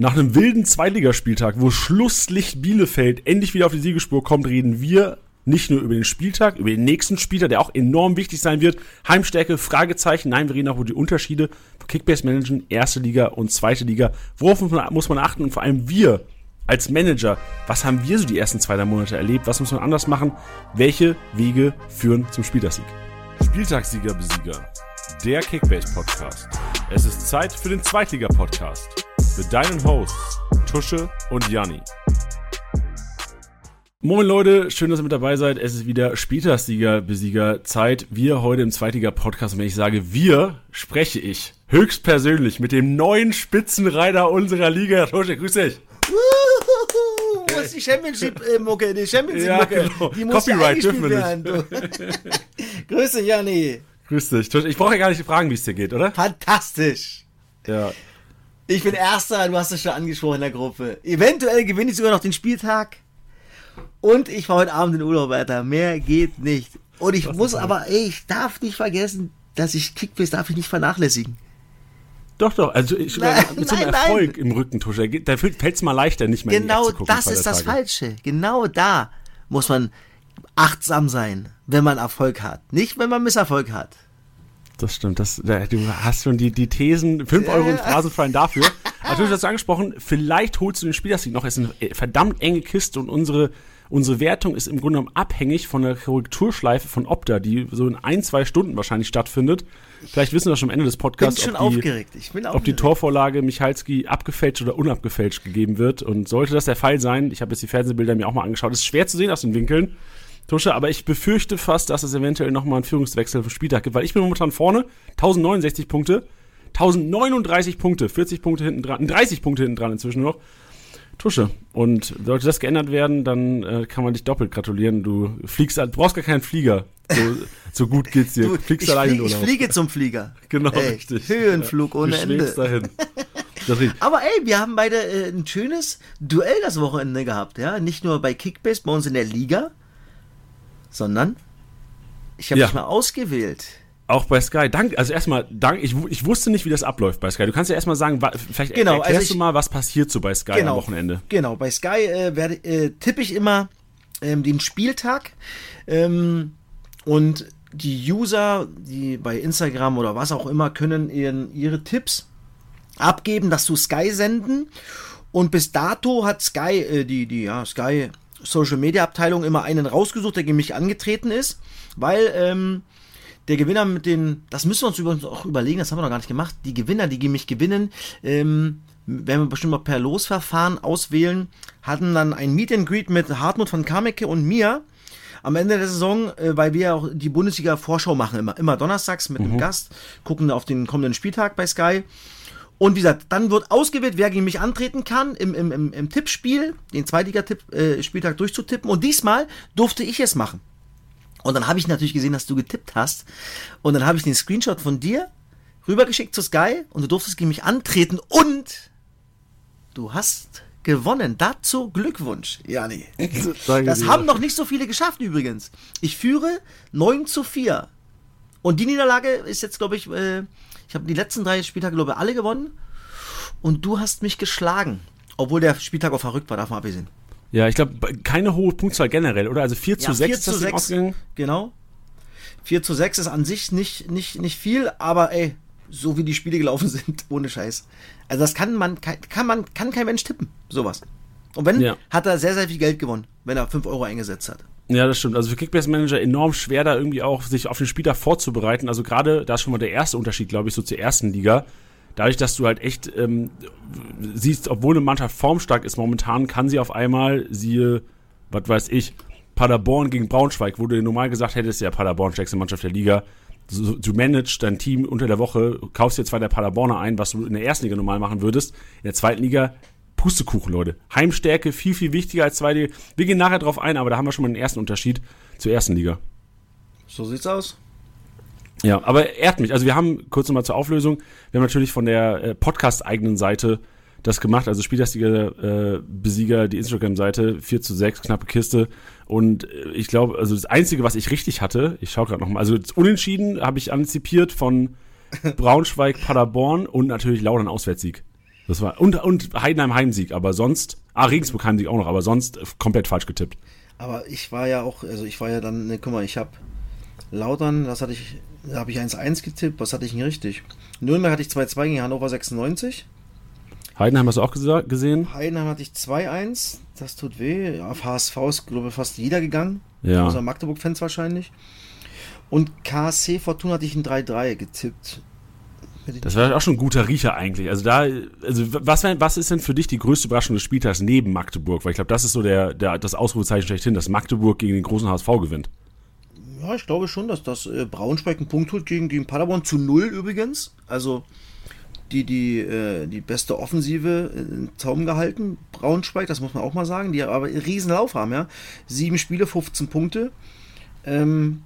Nach einem wilden Zweitligaspieltag, wo Schlusslicht Bielefeld endlich wieder auf die Siegespur kommt, reden wir nicht nur über den Spieltag, über den nächsten Spieltag, der auch enorm wichtig sein wird. Heimstärke, Fragezeichen. Nein, wir reden auch über die Unterschiede von Kickbase Managern, erste Liga und zweite Liga. Worauf muss man achten und vor allem wir als Manager, was haben wir so die ersten zwei, drei Monate erlebt? Was muss man anders machen? Welche Wege führen zum Spieltagssieg? Spieltagssieger, Besieger. Der Kickbase Podcast. Es ist Zeit für den Zweitliga Podcast mit deinen Hosts Tusche und Janni. Moin Leute, schön, dass ihr mit dabei seid. Es ist wieder Spieltagssieger, Besieger Zeit. Wir heute im Zweitliga Podcast. Und wenn ich sage wir, spreche ich höchstpersönlich mit dem neuen Spitzenreiter unserer Liga. Tusche, grüß dich. Wo ist die Championship-Mucke? Die Championship-Mucke. Ja, genau. Die muss Copyright dürfen wir werden, du. Grüße, Janni. Grüß dich. Tusche, Ich brauche ja gar nicht fragen, wie es dir geht, oder? Fantastisch. Ja. Ich bin Erster, du hast es schon angesprochen in der Gruppe. Eventuell gewinne ich sogar noch den Spieltag. Und ich fahre heute Abend in Urlaub weiter. Mehr geht nicht. Und ich muss aber, ey, ich darf nicht vergessen, dass ich Kickbase darf ich nicht vernachlässigen. Doch, doch. Also ich, Nein, mit so einem nein, nein. Erfolg im Rücken, Tusche, da fällt es mal leichter, nicht mehr Genau gucken. das ist das. Falsche. Genau da muss man achtsam sein, wenn man Erfolg hat. Nicht, wenn man Misserfolg hat. Das stimmt. Das, da- du hast schon die, die Thesen, 5 Euro in Phrasenfreien dafür. Natürlich hast du angesprochen, vielleicht holst du den Spielersieg noch. Es ist eine verdammt enge Kiste und unsere, unsere Wertung ist im Grunde genommen abhängig von der Korrekturschleife von Opta, die so in ein, zwei Stunden wahrscheinlich stattfindet. Vielleicht wissen wir schon am Ende des Bin Podcasts, schon ob die, aufgeregt. Ich bin ob die aufgeregt. Torvorlage Michalski abgefälscht oder unabgefälscht gegeben wird. Und sollte das der Fall sein, ich habe jetzt die Fernsehbilder mir auch mal angeschaut, ist schwer zu sehen aus den Winkeln, Tusche, aber ich befürchte fast, dass es eventuell nochmal einen Führungswechsel für Spieltag gibt, weil ich bin momentan vorne, 1069 Punkte, 1039 Punkte, 40 Punkte hinten dran, 30 Punkte hinten dran inzwischen noch. Tusche. Und sollte das geändert werden, dann äh, kann man dich doppelt gratulieren. Du fliegst, du brauchst gar keinen Flieger. So, so gut geht's dir. Du, Du fliegst ich, allein in fliege, ich fliege zum Flieger. Genau, Ey, richtig. Höhenflug Du ohne schwebst Ende. dahin. Aber ey, wir haben beide äh, ein schönes Duell das Wochenende gehabt, ja. Nicht nur bei Kickbase, bei uns in der Liga, sondern ich habe Ja. dich mal ausgewählt. Auch bei Sky. Dank, also erstmal, dank, ich, ich wusste nicht, wie das abläuft bei Sky. Du kannst ja erstmal sagen, vielleicht Genau, erklärst also ich- du mal, was passiert so bei Sky am Wochenende. Genau, bei Sky äh, werde, äh, tippe ich immer ähm, den Spieltag ähm, und die User, die bei Instagram oder was auch immer, können ihren, ihre Tipps abgeben, das zu Sky senden. Und bis dato hat Sky, äh, die, die ja, Sky Social Media Abteilung immer einen rausgesucht, der gegen mich angetreten ist, weil ähm, der Gewinner mit den, das müssen wir uns übrigens auch überlegen, das haben wir noch gar nicht gemacht, die Gewinner, die gegen mich gewinnen, ähm, werden wir bestimmt mal per Losverfahren auswählen, hatten dann ein Meet and Greet mit Hartmut von Kameke und mir am Ende der Saison, äh, weil wir auch die Bundesliga-Vorschau machen, immer, immer donnerstags mit einem Gast, gucken auf den kommenden Spieltag bei Sky. Und wie gesagt, dann wird ausgewählt, wer gegen mich antreten kann, im, im, im, im Tippspiel, den Zweitliga-Spieltag durchzutippen. Und diesmal durfte ich es machen. Und dann habe ich natürlich gesehen, dass du getippt hast. Und dann habe ich den Screenshot von dir rübergeschickt zu Sky und du durftest gegen mich antreten und du hast gewonnen. Dazu Glückwunsch, Jani. Das haben noch nicht so viele geschafft übrigens. Ich führe 9 zu 4. Und die Niederlage ist jetzt, glaube ich, äh, ich habe die letzten drei Spieltage, glaube ich, alle gewonnen. Und du hast mich geschlagen. Obwohl der Spieltag auch verrückt war, davon abgesehen. Ja, ich glaube, keine hohe Punktzahl generell, oder? Also 4 zu 6 ist das Ding ausgegangen. Genau. 4 zu 6 ist an sich nicht, nicht, nicht viel, aber ey, so wie die Spiele gelaufen sind, ohne Scheiß. Also das kann man, kann, kann man, kann kein Mensch tippen, sowas. Und wenn, Ja. hat er sehr, sehr viel Geld gewonnen, wenn er 5 Euro eingesetzt hat. Ja, das stimmt. Also für Kickbase Manager enorm schwer, da irgendwie auch sich auf den Spieltag vorzubereiten. Also gerade, da ist schon mal der erste Unterschied, glaube ich, so zur ersten Liga. Dadurch, dass du halt echt ähm, siehst, obwohl eine Mannschaft formstark ist momentan, kann sie auf einmal, siehe, was weiß ich, Paderborn gegen Braunschweig, wo du dir normal gesagt hättest, ja, Paderborn, stärkste Mannschaft der Liga. Du managst dein Team unter der Woche, kaufst dir zwei der Paderborner ein, was du in der ersten Liga normal machen würdest. In der zweiten Liga Pustekuchen, Leute. Heimstärke viel, viel wichtiger als zweite Liga. Wir gehen nachher drauf ein, aber da haben wir schon mal den ersten Unterschied zur ersten Liga. So sieht's aus. Ja, aber ehrt mich. Also wir haben, kurz nochmal zur Auflösung, wir haben natürlich von der äh, Podcast-eigenen Seite das gemacht, also Spieltagsliga äh, Besieger, die Instagram-Seite, 4 zu 6, knappe Kiste. Und äh, ich glaube, also das Einzige, was ich richtig hatte, ich schaue gerade nochmal, also das Unentschieden habe ich antizipiert von Braunschweig, Paderborn und natürlich Laudern Auswärtssieg. Das war, und, und Heidenheim Heimsieg, aber sonst, ah, Regensburg Heimsieg auch noch, aber sonst komplett falsch getippt. Aber ich war ja auch, also ich war ja dann, ne, guck mal, ich habe Lautern, das hatte ich, da habe ich 1-1 getippt, was hatte ich denn richtig? Nürnberg hatte ich 2-2 gegen Hannover 96. Heidenheim hast du auch gesehen? Heidenheim hatte ich 2-1, das tut weh. Auf HSV ist, glaube ich, fast jeder gegangen. Ja. Außer Magdeburg-Fans wahrscheinlich. Und KSC Fortuna hatte ich ein 3-3 getippt. Das war auch schon ein guter Riecher eigentlich. Also da, also was, was ist denn für dich die größte Überraschung des Spieltags neben Magdeburg? Weil ich glaube, das ist so der, der, das Ausrufezeichen schlechthin, dass Magdeburg gegen den großen HSV gewinnt. Ja, ich glaube schon, dass das äh, Braunschweig einen Punkt holt gegen, gegen Paderborn zu null übrigens. Also die, die, äh, die beste Offensive in Zaum gehalten. Braunschweig, das muss man auch mal sagen, die aber einen riesen Lauf haben, ja. Sieben Spiele, 15 Punkte. Ähm,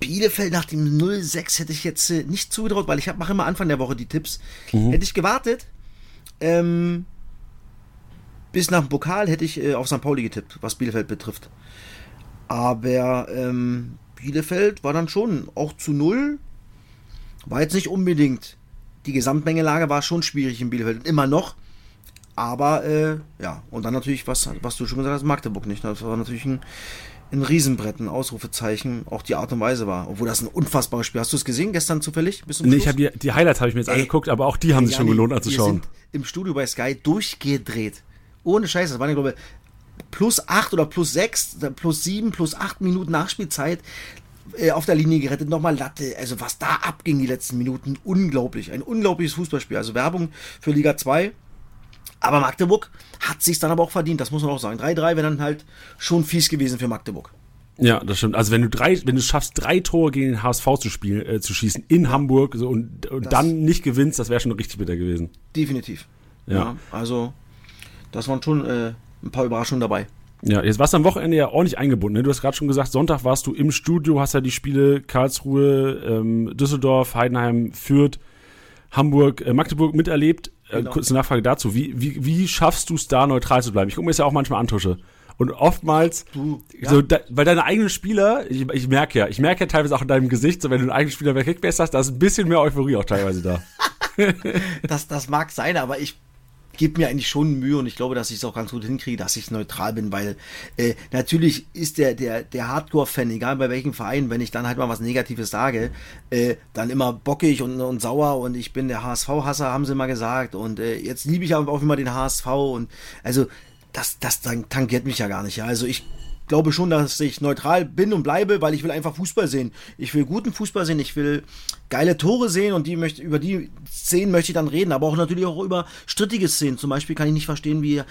Bielefeld nach dem 0-6 hätte ich jetzt äh, nicht zugetraut, weil ich mache immer Anfang der Woche die Tipps. Mhm. Hätte ich gewartet, ähm, bis nach dem Pokal hätte ich äh, auf St. Pauli getippt, was Bielefeld betrifft. Aber ähm, Bielefeld war dann schon auch zu null. War jetzt nicht unbedingt. Die Gesamtmengelage war schon schwierig in Bielefeld. Immer noch. Aber äh, ja, und dann natürlich, was, was du schon gesagt hast, Magdeburg nicht. Das war natürlich ein ein Riesenbrett, ein Ausrufezeichen, auch die Art und Weise war. Obwohl das ein unfassbares Spiel. Hast du es gesehen gestern zufällig? Bis nee, ich habe die, die Highlights habe ich mir jetzt Ey, angeguckt, aber auch die haben sich schon gelohnt anzuschauen. Wir sind im Studio bei Sky durchgedreht. Ohne Scheiße, das waren ja glaube ich plus acht oder plus sechs, plus sieben, plus acht Minuten Nachspielzeit äh, auf der Linie gerettet, nochmal Latte. Also was da abging die letzten Minuten, unglaublich. Ein unglaubliches Fußballspiel. Also Werbung für Liga 2 aber Magdeburg hat sich dann aber auch verdient, das muss man auch sagen. 3-3 wäre dann halt schon fies gewesen für Magdeburg. Ja, das stimmt. Also wenn du drei, wenn du schaffst, drei Tore gegen den HSV zu spielen, äh, zu schießen in. Hamburg so, und, und dann nicht gewinnst, das wäre schon richtig bitter gewesen. Definitiv. Ja. ja also das waren schon äh, ein paar Überraschungen dabei. Ja, jetzt warst du am Wochenende ja ordentlich eingebunden. Ne? Du hast gerade schon gesagt, Sonntag warst du im Studio, hast ja die Spiele Karlsruhe, ähm, Düsseldorf, Heidenheim, Fürth, Hamburg, äh, Magdeburg miterlebt. Äh, genau. kurze Nachfrage dazu. Wie, wie, wie schaffst du es da neutral zu bleiben? Ich gucke mir das ja auch manchmal an, Tusche. Und oftmals, du, ja. so, da, weil deine eigenen Spieler, ich, ich merke ja, ich merke ja teilweise auch in deinem Gesicht, so wenn du einen eigenen Spieler wegbest hast, da ist ein bisschen mehr Euphorie auch teilweise da. das, das mag sein, aber ich gebe mir eigentlich schon Mühe und ich glaube, dass ich es auch ganz gut hinkriege, dass ich neutral bin, weil äh, natürlich ist der, der, der Hardcore-Fan, egal bei welchem Verein, wenn ich dann halt mal was Negatives sage, äh, dann immer bockig und, und sauer und ich bin der HSV-Hasser, haben sie mal gesagt. Und äh, jetzt liebe ich aber auch immer den HSV und also das, das tangiert mich ja gar nicht. Ja. Also ich glaube schon, dass ich neutral bin und bleibe, weil ich will einfach Fußball sehen. Ich will guten Fußball sehen, ich will geile Tore sehen und die möchte, über die Szenen möchte ich dann reden, aber auch natürlich auch über strittige Szenen. Zum Beispiel kann ich nicht verstehen, wie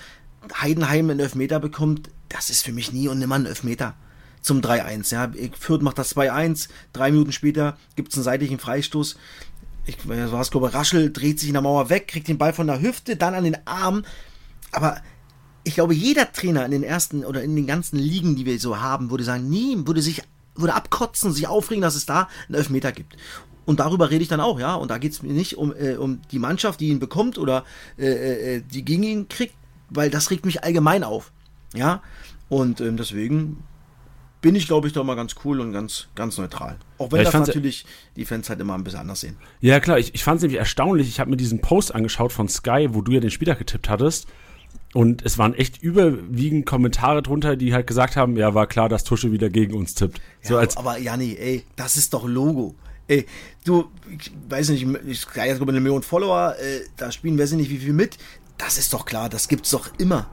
Heidenheim einen Elfmeter bekommt. Das ist für mich nie und nimmer ein Elfmeter zum 3-1. Ja. Fürth macht das 2-1, drei Minuten später gibt es einen seitlichen Freistoß. Ich war es, glaube Raschel dreht sich in der Mauer weg, kriegt den Ball von der Hüfte, dann an den Arm. Aber ich glaube, jeder Trainer in den ersten oder in den ganzen Ligen, die wir so haben, würde sagen, nie, würde sich, würde abkotzen, sich aufregen, dass es da einen Elfmeter gibt. Und darüber rede ich dann auch, ja. Und da geht es mir nicht um, äh, um die Mannschaft, die ihn bekommt oder äh, äh, die gegen ihn kriegt, weil das regt mich allgemein auf. Ja. Und ähm, deswegen bin ich, glaube ich, doch mal ganz cool und ganz, ganz neutral. Auch wenn ja, das natürlich die Fans halt immer ein bisschen anders sehen. Ja, klar, ich, ich fand es nämlich erstaunlich. Ich habe mir diesen Post angeschaut von Sky, wo du ja den Spieler getippt hattest. Und es waren echt überwiegend Kommentare drunter, die halt gesagt haben, ja, war klar, dass Tusche wieder gegen uns tippt. So ja, als aber Janni, ey, das ist doch Logo. Ey, du, ich weiß nicht, ich habe jetzt über eine Million Follower, äh, da spielen wir nicht wie viel mit. Das ist doch klar, das gibt's doch immer.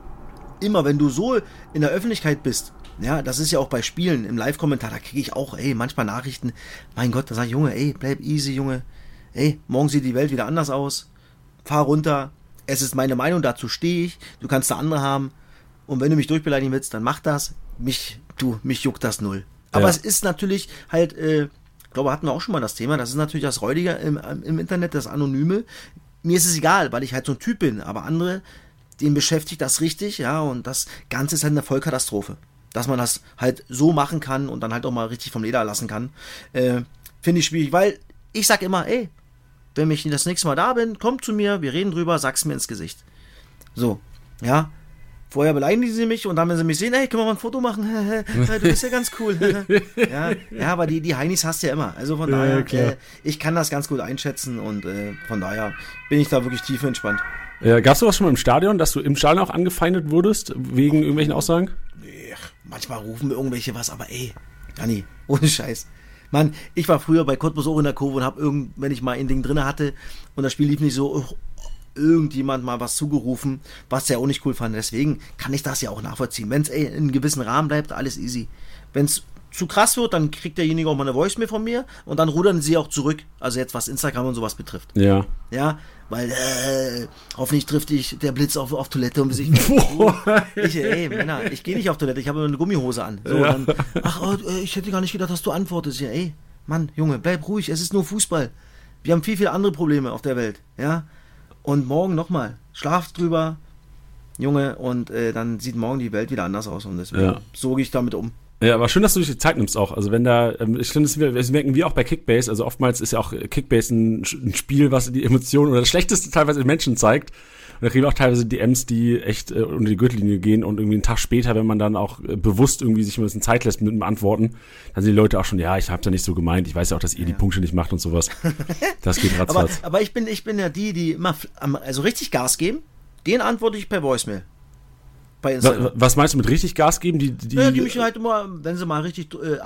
Immer, wenn du so in der Öffentlichkeit bist. Ja, das ist ja auch bei Spielen im Live-Kommentar, da kriege ich auch, ey, manchmal Nachrichten. Mein Gott, da sage ich, Junge, ey, bleib easy, Junge. Ey, morgen sieht die Welt wieder anders aus. Fahr runter, es ist meine Meinung, dazu stehe ich. Du kannst da andere haben. Und wenn du mich durchbeleidigen willst, dann mach das. Mich, du, mich juckt das null. Aber ja. es ist natürlich halt, äh, ich glaube, hatten wir auch schon mal das Thema. Das ist natürlich das Räudige im, im Internet, das Anonyme. Mir ist es egal, weil ich halt so ein Typ bin. Aber andere, denen beschäftigt das richtig, ja. Und das Ganze ist halt eine Vollkatastrophe. Dass man das halt so machen kann und dann halt auch mal richtig vom Leder lassen kann. Äh, Finde ich schwierig, weil ich sag immer, ey, wenn ich das nächste Mal da bin, komm zu mir, wir reden drüber, sag's mir ins Gesicht. So, ja. Vorher beleidigen sie mich und dann, wenn sie mich sehen, hey, können wir mal ein Foto machen? du bist ja ganz cool. ja, ja, aber die, die Heinis hast du ja immer. Also von daher, ja, äh, ich kann das ganz gut einschätzen und äh, von daher bin ich da wirklich tief entspannt. Ja, Gab es sowas schon mal im Stadion, dass du im Stadion auch angefeindet wurdest, wegen irgendwelchen Aussagen? Nee, manchmal rufen mir irgendwelche was, aber ey, Dani, ohne Scheiß. Mann, ich war früher bei Cottbus auch in der Kurve und hab irgend, wenn ich mal ein Ding drin hatte und das Spiel lief nicht so, oh, irgendjemand mal was zugerufen, was der auch nicht cool fand. Deswegen kann ich das ja auch nachvollziehen. Wenn es in einem gewissen Rahmen bleibt, alles easy. Wenn es zu krass wird, dann kriegt derjenige auch mal eine Voice mehr von mir und dann rudern sie auch zurück. Also jetzt was Instagram und sowas betrifft. Ja. Ja, weil äh, hoffentlich trifft dich der Blitz auf, auf Toilette und ich, ich ey, Männer, ich gehe nicht auf Toilette, ich habe eine Gummihose an. So, Ja. dann, ach, oh, äh, ich hätte gar nicht gedacht, dass du antwortest. Ja, ey, Mann, Junge, bleib ruhig, es ist nur Fußball. Wir haben viel, viel andere Probleme auf der Welt, ja. Und morgen nochmal, schlaf drüber, Junge, und äh, dann sieht morgen die Welt wieder anders aus und deswegen Ja. so gehe ich damit um. Ja, aber schön, dass du dich die Zeit nimmst auch. Also wenn da, ähm, ich finde, das merken wir auch bei Kickbase. Also oftmals ist ja auch Kickbase ein, ein Spiel, was die Emotionen oder das Schlechteste teilweise in Menschen zeigt. Und da kriegen wir auch teilweise DMs, die echt äh, unter die Gürtellinie gehen und irgendwie einen Tag später, wenn man dann auch äh, bewusst irgendwie sich ein bisschen Zeit lässt mit dem Antworten, dann sind die Leute auch schon, ja, ich hab's ja nicht so gemeint. Ich weiß ja auch, dass ihr die Punkte nicht macht und sowas. Das geht Aber, ratzfatz. aber ich, bin, ich bin ja die, die immer also richtig Gas geben. Den antworte ich per Voicemail. Bei Instagram. Wa- Was meinst du mit richtig Gas geben? Die, die, Ja, die mich halt immer, wenn sie mal richtig äh,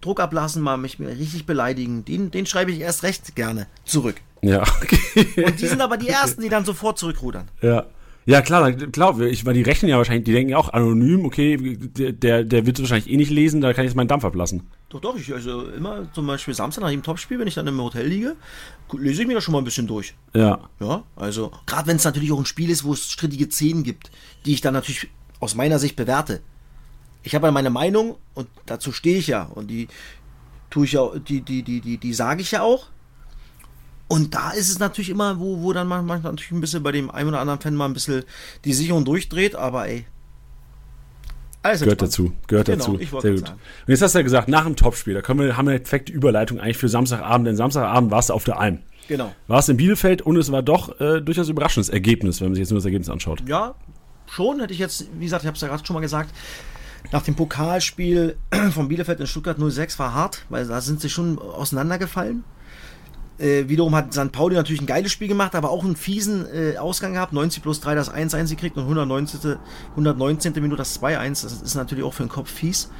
Druck ablassen, mal mich richtig beleidigen, den, den schreibe ich erst recht gerne zurück. ja, okay. Und die sind aber die Ersten, die dann sofort zurückrudern. Ja. Ja, klar, klar, ich, weil die rechnen ja wahrscheinlich, die denken ja auch anonym, okay, der, der, wird es wahrscheinlich eh nicht lesen, da kann ich jetzt meinen Dampf ablassen. Doch, doch, ich, also immer zum Beispiel Samstag nach dem Topspiel, wenn ich dann im Hotel liege, lese ich mir das schon mal ein bisschen durch. Ja. Ja, also, gerade wenn es natürlich auch ein Spiel ist, wo es strittige Szenen gibt, die ich dann natürlich aus meiner Sicht bewerte. Ich habe ja meine Meinung und dazu stehe ich ja und die tue ich ja, die, die, die, die, die sage ich ja auch. Und da ist es natürlich immer, wo, wo dann manchmal natürlich ein bisschen bei dem einen oder anderen Fan mal ein bisschen die Sicherung durchdreht, aber ey. Alles Gehört dazu, gehört Genau, dazu. Sehr gut. sagen. Und jetzt hast du ja gesagt, nach dem Topspiel, da können wir, haben wir eine perfekte Überleitung eigentlich für Samstagabend, denn Samstagabend warst du auf der Alm. Genau. Warst in Bielefeld und es war doch äh, durchaus überraschendes Ergebnis, wenn man sich jetzt nur das Ergebnis anschaut. Ja, schon hätte ich jetzt, wie gesagt, ich habe es ja gerade schon mal gesagt, nach dem Pokalspiel von Bielefeld in Stuttgart 06 war hart, weil da sind sie schon auseinandergefallen. Äh, wiederum hat St. Pauli natürlich ein geiles Spiel gemacht, aber auch einen fiesen äh, Ausgang gehabt. 90 plus 3 das 1-1 gekriegt und 119. 119. Minute das 2-1. Das ist natürlich auch für den Kopf fies.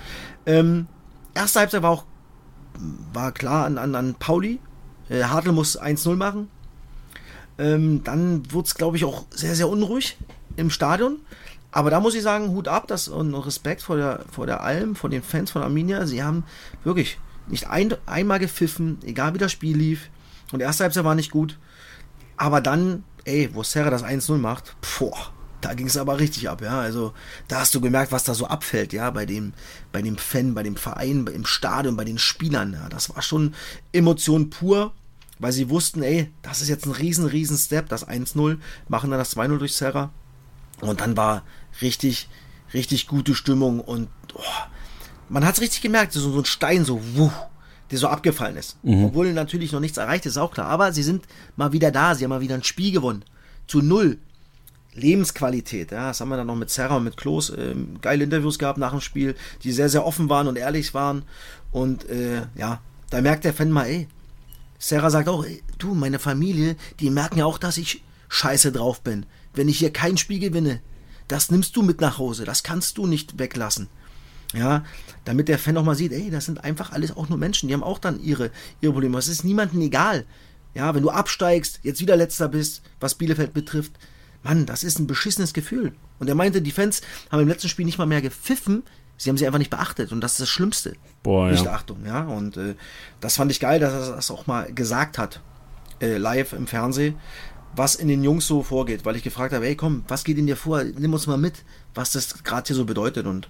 Ähm, erste Halbzeit war auch war klar an, an, an Pauli. Äh, Hartl muss 1-0 machen. Ähm, dann wurde es, glaube ich, auch sehr, sehr unruhig im Stadion. Aber da muss ich sagen, Hut ab das, und Respekt vor der, vor der Alm, vor den Fans von Arminia. Sie haben wirklich nicht ein, einmal gepfiffen, egal wie das Spiel lief. Und erste Halbzeit war nicht gut. Aber dann, ey, wo Serra das 1-0 macht, boah, da ging es aber richtig ab, ja. Also da hast du gemerkt, was da so abfällt, ja, bei dem, bei dem Fan, bei dem Verein, im Stadion, bei den Spielern. Ja. Das war schon Emotion pur, weil sie wussten, ey, das ist jetzt ein riesen, riesen Step, das 1-0, machen dann das 2-0 durch Serra. Und dann war richtig, richtig gute Stimmung und oh, man hat es richtig gemerkt, so, so ein Stein, so, wuh, der so abgefallen ist. Obwohl natürlich noch nichts erreicht ist, ist auch klar. Aber sie sind mal wieder da, sie haben mal wieder ein Spiel gewonnen. Zu null. Lebensqualität, ja, das haben wir dann noch mit Serra und mit Klos ähm, geile Interviews gehabt nach dem Spiel, die sehr, sehr offen waren und ehrlich waren. Und äh, ja, da merkt der Fan mal, ey, Sarah sagt auch, ey, du, meine Familie, die merken ja auch, dass ich scheiße drauf bin. Wenn ich hier kein Spiel gewinne, das nimmst du mit nach Hause, das kannst du nicht weglassen. Ja, damit der Fan auch mal sieht, ey, das sind einfach alles auch nur Menschen, die haben auch dann ihre, ihre Probleme. Es ist niemandem egal. Ja, wenn du absteigst, jetzt wieder letzter bist, was Bielefeld betrifft, Mann, das ist ein beschissenes Gefühl. Und er meinte, die Fans haben im letzten Spiel nicht mal mehr gepfiffen, sie haben sie einfach nicht beachtet und das ist das Schlimmste. Boah, nicht ja. Achtung, ja. Und äh, das fand ich geil, dass er das auch mal gesagt hat, äh, live im Fernsehen, was in den Jungs so vorgeht, weil ich gefragt habe, ey komm, was geht in dir vor? Nimm uns mal mit, was das gerade hier so bedeutet. Und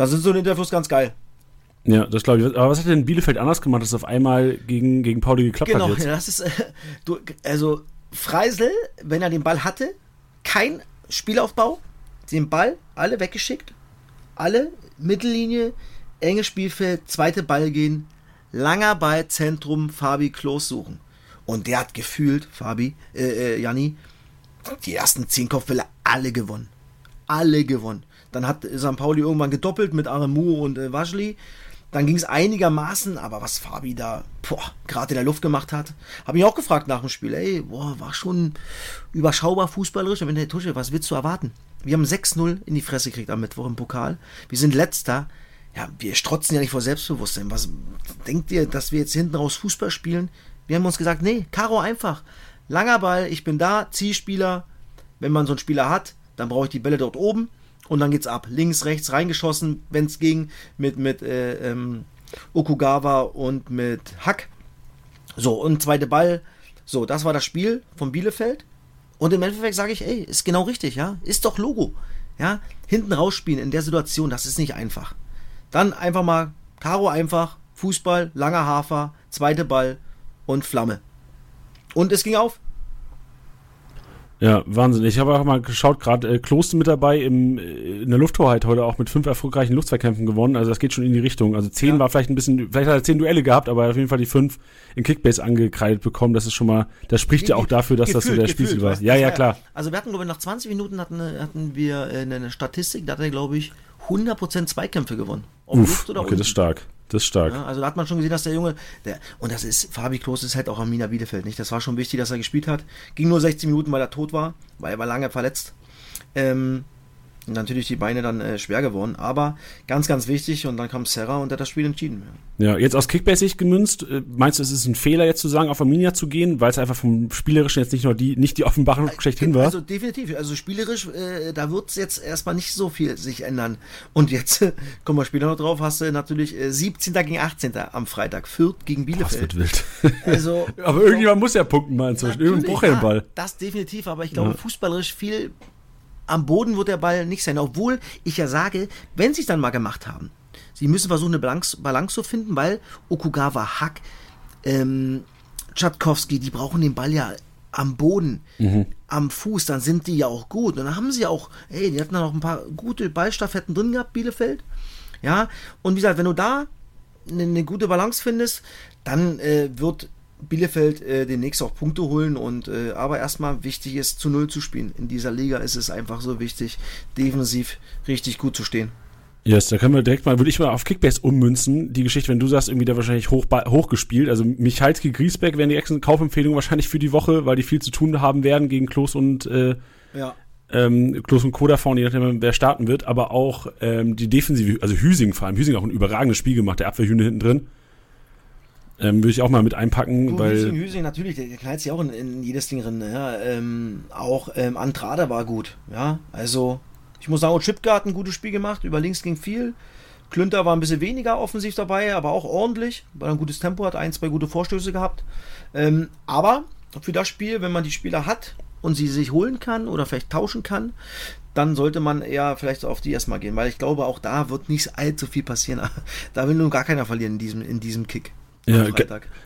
da sind so Interviews ganz geil. Ja, das glaube ich. Aber was hat denn Bielefeld anders gemacht, dass es auf einmal gegen, gegen Pauli geklappt Genau, hat ja, das ist, äh, du, also Freisel, wenn er den Ball hatte, kein Spielaufbau, den Ball alle weggeschickt, alle Mittellinie, enges Spielfeld, zweite Ball gehen, langer Ball, Zentrum, Fabi Klos suchen. Und der hat gefühlt, Fabi, äh, äh, Janni, die ersten zehn Kopfbälle alle gewonnen. Alle gewonnen. Dann hat St. Pauli irgendwann gedoppelt mit Aremu und äh, Vajli. Dann ging es einigermaßen, aber was Fabi da gerade in der Luft gemacht hat, habe ich auch gefragt nach dem Spiel. Ey, boah, war schon überschaubar fußballerisch. Aber der Tusche, was willst du erwarten? Wir haben 6-0 in die Fresse gekriegt am Mittwoch im Pokal. Wir sind letzter. Ja, wir strotzen ja nicht vor Selbstbewusstsein. Was denkt ihr, dass wir jetzt hinten raus Fußball spielen? Wir haben uns gesagt, nee, Karo einfach. Langer Ball, ich bin da, Zielspieler. Wenn man so einen Spieler hat, dann brauche ich die Bälle dort oben und dann geht's ab. Links, rechts reingeschossen, wenn es ging, mit, mit äh, ähm, Okugawa und mit Hack. So, und zweite Ball. So, das war das Spiel von Bielefeld. Und im Endeffekt sage ich, ey, ist genau richtig, ja. Ist doch Logo. Ja, hinten rausspielen in der Situation, das ist nicht einfach. Dann einfach mal Karo einfach, Fußball, langer Hafer, zweite Ball und Flamme. Und es ging auf. Ja, Wahnsinn. Ich habe auch mal geschaut, gerade äh, Kloster mit dabei im, äh, in der Lufthoheit heute auch mit fünf erfolgreichen Luftverkämpfen gewonnen. Also das geht schon in die Richtung. Also zehn ja. war vielleicht ein bisschen, vielleicht hat er zehn Duelle gehabt, aber auf jeden Fall die fünf in Kickbase angekreidet bekommen. Das ist schon mal, das spricht ja auch dafür, dass gefühlt, das so der Spielstil war. Ja, ja, klar. Also wir hatten, glaube ich, nach 20 Minuten hatten, hatten wir äh, eine Statistik, da hat er, glaube ich, 100% Zweikämpfe gewonnen. Ob Uff, Luft oder okay, unten. das ist stark. Das ist stark. Ja, also da hat man schon gesehen, dass der Junge, der, und das ist, Fabi Klos ist halt auch Arminia Bielefeld, nicht? Das war schon wichtig, dass er gespielt hat. Ging nur 16 Minuten, weil er tot war, weil er war lange verletzt. Ähm, natürlich die Beine dann äh, schwer geworden. Aber ganz, ganz wichtig. Und dann kam Serra und hat das Spiel entschieden. Ja, jetzt aus Kickbase-Sicht gemünzt. Äh, meinst du, es ist ein Fehler jetzt zu sagen, auf Arminia zu gehen, weil es einfach vom Spielerischen jetzt nicht nur die, nicht die Offenbarung äh, schlechthin war? Also definitiv. Also spielerisch, äh, da wird es jetzt erstmal nicht so viel sich ändern. Und jetzt, äh, kommen wir später noch drauf, hast du natürlich äh, 17. gegen 18. am Freitag. Fürth gegen Bielefeld. Das wird wild. Also, aber irgendjemand muss ja punkten mal inzwischen. Irgendwann braucht er den Ball. Das definitiv. Aber ich glaube, ja. fußballerisch viel am Boden wird der Ball nicht sein. Obwohl ich ja sage, wenn sie es dann mal gemacht haben, sie müssen versuchen, eine Balance, Balance zu finden, weil Okugawa, Hack, ähm, Tschatkowski, die brauchen den Ball ja am Boden, mhm. am Fuß, dann sind die ja auch gut. Und dann haben sie auch, ey, die hatten dann auch ein paar gute Ballstaffetten drin gehabt, Bielefeld. Ja, und wie gesagt, wenn du da eine, eine gute Balance findest, dann äh, wird Bielefeld äh, demnächst auch Punkte holen und äh, aber erstmal wichtig ist, zu Null zu spielen. In dieser Liga ist es einfach so wichtig, defensiv richtig gut zu stehen. Yes, da können wir direkt mal, würde ich mal auf Kickbase ummünzen. Die Geschichte, wenn du sagst, irgendwie da wahrscheinlich hoch, hochgespielt. Also Michalski, Griesbeck wären die nächsten Kaufempfehlungen wahrscheinlich für die Woche, weil die viel zu tun haben werden gegen Klos und äh, ja. ähm, Klos und Koda vorne, je nachdem, wer starten wird. Aber auch ähm, die Defensive, also Hüsing vor allem. Hüsing auch ein überragendes Spiel gemacht, der Abwehrhühne hinten drin. Ähm, Würde ich auch mal mit einpacken, du, weil. Hüsing, Hüsing, natürlich, der knallt sich auch in, in, jedes Ding drin. Ja. Ähm, auch ähm, Andrada war gut. Ja, also ich muss sagen, Chipka hat ein gutes Spiel gemacht. Über links ging viel. Klünter war ein bisschen weniger offensiv dabei, aber auch ordentlich, weil er ein gutes Tempo hat, ein, zwei gute Vorstöße gehabt. Ähm, aber für das Spiel, wenn man die Spieler hat und sie sich holen kann oder vielleicht tauschen kann, dann sollte man eher vielleicht auf die erstmal gehen, weil ich glaube, auch da wird nicht allzu viel passieren. Da will nun gar keiner verlieren in diesem, in diesem Kick. Ja,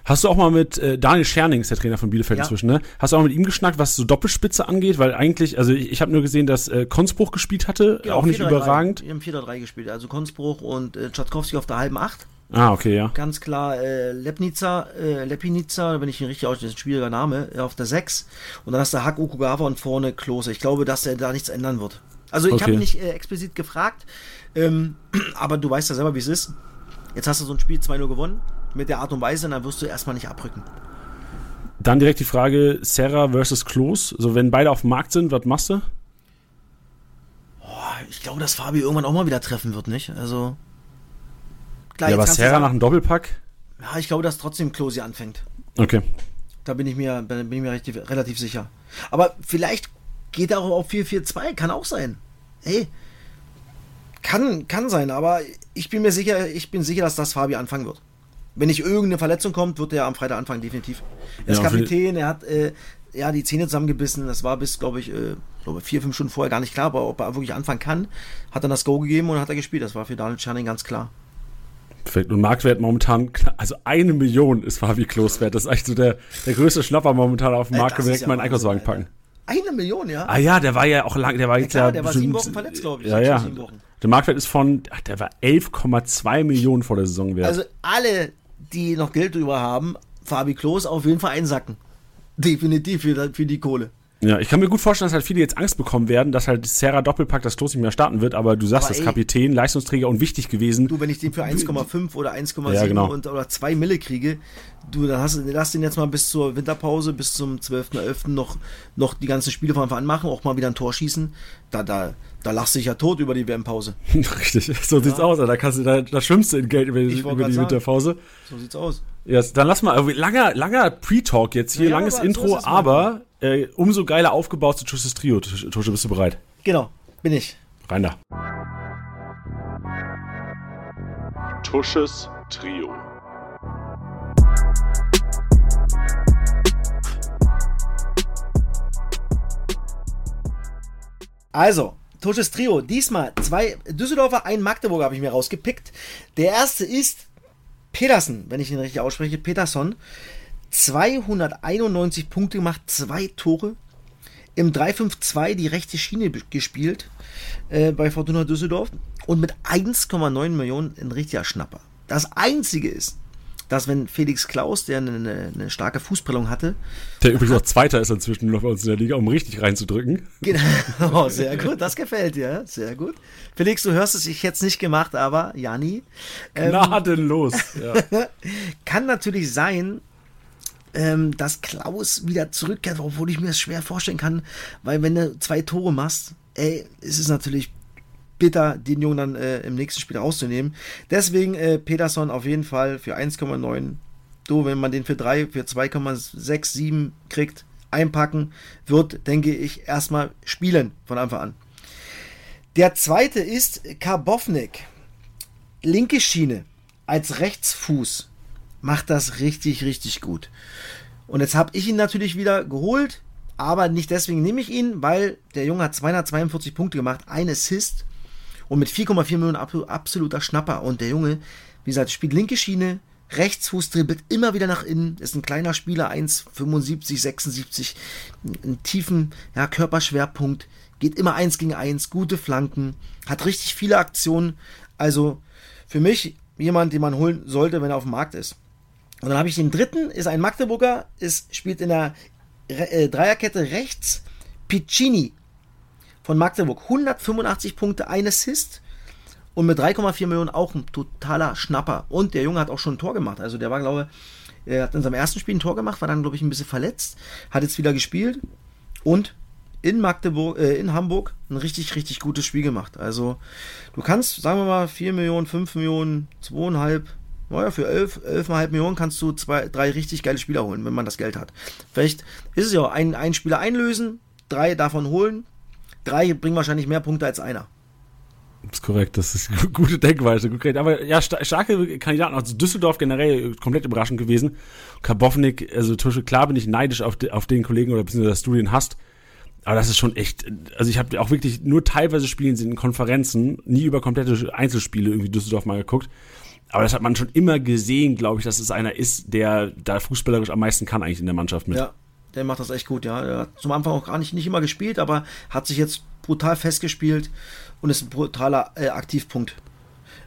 hast du auch mal mit äh, Daniel Scherning, ist der Trainer von Bielefeld ja. inzwischen, ne? Hast du auch mit ihm geschnackt, was so Doppelspitze angeht? Weil eigentlich, also ich, ich habe nur gesehen, dass äh, Konsbruch gespielt hatte, genau, auch nicht 4 -3 überragend. Wir haben 4-3 gespielt, also Konsbruch und äh, Tschatkowski auf der halben Acht. Ah, okay, ja. Ganz klar, äh, Lepnica, äh, Lepinica, wenn ich ihn richtig ausspreche, ist ein schwieriger Name, äh, auf der 6. Und dann hast du Hack Okugawa und vorne Klose. Ich glaube, dass er da nichts ändern wird. Also ich okay. habe nicht äh, explizit gefragt, ähm, aber du weißt ja selber, wie es ist. Jetzt hast du so ein Spiel 2-0 gewonnen mit der Art und Weise, dann wirst du erstmal nicht abrücken. Dann direkt die Frage: Serra versus Klos. So, wenn beide auf dem Markt sind, was machst du? Oh, ich glaube, dass Fabi irgendwann auch mal wieder treffen wird, nicht? Also. Klar, ja, aber Serra nach einem Doppelpack? Ja, ich glaube, dass trotzdem Klosi anfängt. Okay. Da bin ich mir, bin ich mir relativ, relativ sicher. Aber vielleicht geht er auch auf 4-4-2, kann auch sein. Hey, kann, kann sein, aber ich bin mir sicher, ich bin sicher, dass das Fabi anfangen wird. Wenn nicht irgendeine Verletzung kommt, wird er am Freitag anfangen, definitiv. Er ist ja, Kapitän, er hat äh, ja, die Zähne zusammengebissen. Das war bis, glaube ich, äh, glaube vier, fünf Stunden vorher gar nicht klar, aber ob er wirklich anfangen kann. Hat dann das Go gegeben und hat er gespielt. Das war für Daniel Czerny ganz klar. Perfekt. Und Marktwert momentan, also eine Million ist Fabi Klos wert. Das ist eigentlich so der, der größte Schnapper momentan auf dem Markt. Können wir direkt ja mal einen Einkaufswagen packen. Eine Million, ja? Ah ja, der war ja auch lang, der war ja, klar, ja der war sieben Wochen verletzt, glaube ich. Ja, ja. Der Marktwert ist von, ach, der war 11,2 Millionen vor der Saison wert. Also alle, die noch Geld drüber haben, Fabi Klos auf jeden Fall einsacken. Definitiv für, für die Kohle. Ja, ich kann mir gut vorstellen, dass halt viele jetzt Angst bekommen werden, dass halt Serra Doppelpack das Stoß nicht mehr starten wird, aber du sagst, Aber das ey, Kapitän, Leistungsträger und wichtig gewesen. Du, wenn ich den für 1,5 oder 1,7 Ja, genau. und, oder 2 Mille kriege, du, dann hast, du- lass den jetzt mal bis zur Winterpause, bis zum 12.11. noch, noch die ganzen Spiele von Anfang an machen, auch mal wieder ein Tor schießen. Da, da, da lachst du dich ja tot über die WM-Pause. Richtig, so sieht's aus. Da, kannst du, da, da schwimmst du in Geld über, über die. Winterpause. So sieht's aus. Ja, dann lass mal, langer, langer Pre-Talk jetzt hier, Ja, langes aber so Intro, es aber äh, umso geiler aufgebaut zu Tusches Trio. Tusch- Tusche, bist du bereit? Genau, bin ich. Rein da. Tusches Trio. Also, Tosches Trio. Diesmal zwei Düsseldorfer, ein Magdeburger habe ich mir rausgepickt. Der erste ist Petersen, wenn ich ihn richtig ausspreche. Peterson. 291 Punkte gemacht, zwei Tore. Im 3-5-2 die rechte Schiene gespielt äh, bei Fortuna Düsseldorf. Und mit 1,9 Millionen ein richtiger Schnapper. Das Einzige ist, dass wenn Felix Klaus, der eine, eine, starke Fußprellung hatte, Der übrigens auch Zweiter ist inzwischen noch bei uns in der Liga, um richtig reinzudrücken. Genau, sehr gut, das gefällt dir, sehr gut. Felix, du hörst es, ich hätte es nicht gemacht, aber Jani, ähm, Gnadenlos. Ja. kann natürlich sein, ähm, dass Klaus wieder zurückkehrt, obwohl ich mir das schwer vorstellen kann, weil wenn du zwei Tore machst, ey, ist es natürlich bitter, den Jungen dann äh, im nächsten Spiel rauszunehmen. Deswegen äh, Peterson auf jeden Fall für 1,9. Du, wenn man den für 3, für 2,67 kriegt, einpacken, wird, denke ich, erstmal spielen von Anfang an. Der zweite ist Karbovnik. Linke Schiene als Rechtsfuß macht das richtig, richtig gut. Und jetzt habe ich ihn natürlich wieder geholt, aber nicht deswegen nehme ich ihn, weil der Junge hat 242 Punkte gemacht, ein Assist und mit 4,4 Millionen ab- absoluter Schnapper. Und der Junge, wie gesagt, spielt linke Schiene, Rechtsfuß dribbelt immer wieder nach innen, ist ein kleiner Spieler, 1,75, 76, einen tiefen ja, Körperschwerpunkt, geht immer eins gegen eins, gute Flanken, hat richtig viele Aktionen. Also für mich jemand, den man holen sollte, wenn er auf dem Markt ist. Und dann habe ich den dritten, ist ein Magdeburger, ist, spielt in der Re äh, Dreierkette rechts Piccini von Magdeburg. 185 Punkte, ein Assist und mit 3,4 Millionen auch ein totaler Schnapper. Und der Junge hat auch schon ein Tor gemacht. Also der war, glaube ich, er hat in seinem ersten Spiel ein Tor gemacht, war dann, glaube ich, ein bisschen verletzt, hat jetzt wieder gespielt und in Magdeburg, äh, in Hamburg ein richtig, richtig gutes Spiel gemacht. Also du kannst, sagen wir mal, 4 Millionen, 5 Millionen, 2,5, naja, für 11, 11,5 Millionen kannst du zwei, drei richtig geile Spieler holen, wenn man das Geld hat. Vielleicht ist es ja auch ein, ein Spieler einlösen, drei davon holen, drei bringen wahrscheinlich mehr Punkte als einer. Das ist korrekt, das ist eine gute Denkweise. Aber ja, sta- starke Kandidaten. Also Düsseldorf generell komplett überraschend gewesen. Karbovnik, also Tusche, klar bin ich neidisch auf, de, auf den Kollegen oder beziehungsweise dass du den hast. Aber das ist schon echt, also ich habe auch wirklich nur teilweise spielen sie in Konferenzen, nie über komplette Einzelspiele irgendwie Düsseldorf mal geguckt. Aber das hat man schon immer gesehen, glaube ich, dass es einer ist, der da fußballerisch am meisten kann eigentlich in der Mannschaft mit. Ja, der macht das echt gut, ja. Er hat zum Anfang auch gar nicht, nicht immer gespielt, aber hat sich jetzt brutal festgespielt und ist ein brutaler äh, Aktivpunkt.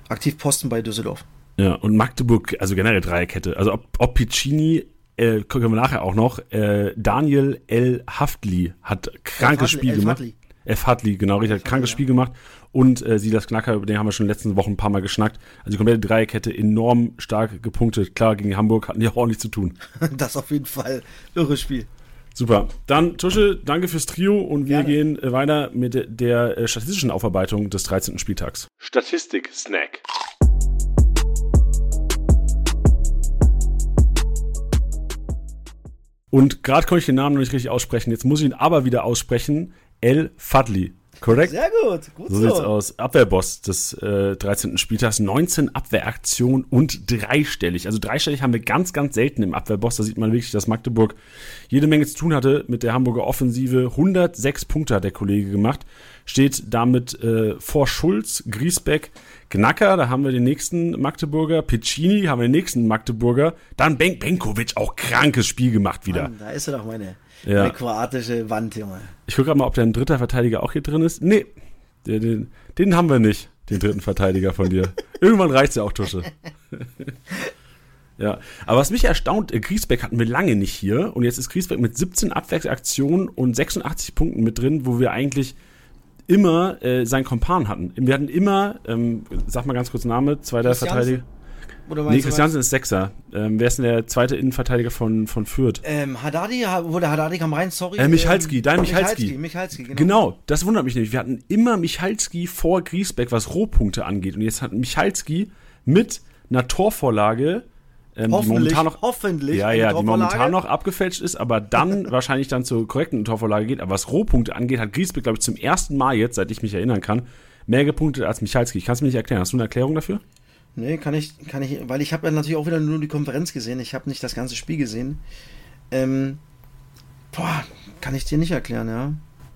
Aktivposten bei Düsseldorf. Ja, und Magdeburg, also generell Dreierkette. Also ob, ob Piccini, äh, gucken wir nachher auch noch, äh, Daniel L. Haftli hat krankes Spiel Elf gemacht. Hartley. F. Hartley, genau, richtig, hat krankes Spiel gemacht. Und äh, Silas Knacker, über den haben wir schon in den letzten Wochen ein paar Mal geschnackt. Also die komplette Dreierkette enorm stark gepunktet. Klar, gegen Hamburg hatten die auch ordentlich zu tun. Das auf jeden Fall irres Spiel. Super. Dann, Tusche, danke fürs Trio und wir Gerne. gehen äh, weiter mit der, äh, statistischen Aufarbeitung des 13. Spieltags. Statistik-Snack. Und gerade konnte ich den Namen noch nicht richtig aussprechen. Jetzt muss ich ihn aber wieder aussprechen. El Fadli. Korrekt? Sehr gut, gut So sieht's aus. Abwehrboss des äh, 13. Spieltags. 19 Abwehraktionen und dreistellig. Also dreistellig haben wir ganz, ganz selten im Abwehrboss. Da sieht man wirklich, dass Magdeburg jede Menge zu tun hatte mit der Hamburger Offensive. 106 Punkte hat der Kollege gemacht. Steht damit äh, vor Schulz, Griesbeck, Gnacker, da haben wir den nächsten Magdeburger. Piccini haben wir den nächsten Magdeburger. Dann Benk Benkovic, auch krankes Spiel gemacht wieder. Mann, da ist er doch meine, Ja. meine kroatische Wand, Junge. Ich gucke gerade mal, ob der ein dritter Verteidiger auch hier drin ist. Nee, den, den, den haben wir nicht, den dritten Verteidiger von dir. Irgendwann reicht's ja auch, Tusche. Ja, aber was mich erstaunt, äh, Griesbeck hatten wir lange nicht hier und jetzt ist Griesbeck mit 17 Abwechselaktionen und 86 Punkten mit drin, wo wir eigentlich immer äh, seinen Kompan hatten. Wir hatten immer, ähm, sag mal ganz kurz Name, zweiter Verteidiger. Oder nee, Christiansen ist Sechser. Ähm, wer ist denn der zweite Innenverteidiger von, von Fürth? Ähm, Haddadi, wurde Haddadi kam rein, sorry. Äh, Michalski, ähm, dein Michalski. Michalski, Michalski genau. genau. das wundert mich nicht. Wir hatten immer Michalski vor Griesbeck, was Rohpunkte angeht. Und jetzt hat Michalski mit einer Torvorlage ähm, hoffentlich, die momentan noch, hoffentlich ja, ja, die momentan noch abgefälscht ist, aber dann wahrscheinlich dann zur korrekten Torvorlage geht. Aber was Rohpunkte angeht, hat Griesbeck, glaube ich, zum ersten Mal jetzt, seit ich mich erinnern kann, mehr gepunktet als Michalski. Ich kann es mir nicht erklären. Hast du eine Erklärung dafür? Nee, kann ich, kann ich, weil ich habe ja natürlich auch wieder nur die Konferenz gesehen. Ich habe nicht das ganze Spiel gesehen. Ähm, boah, kann ich dir nicht erklären, ja.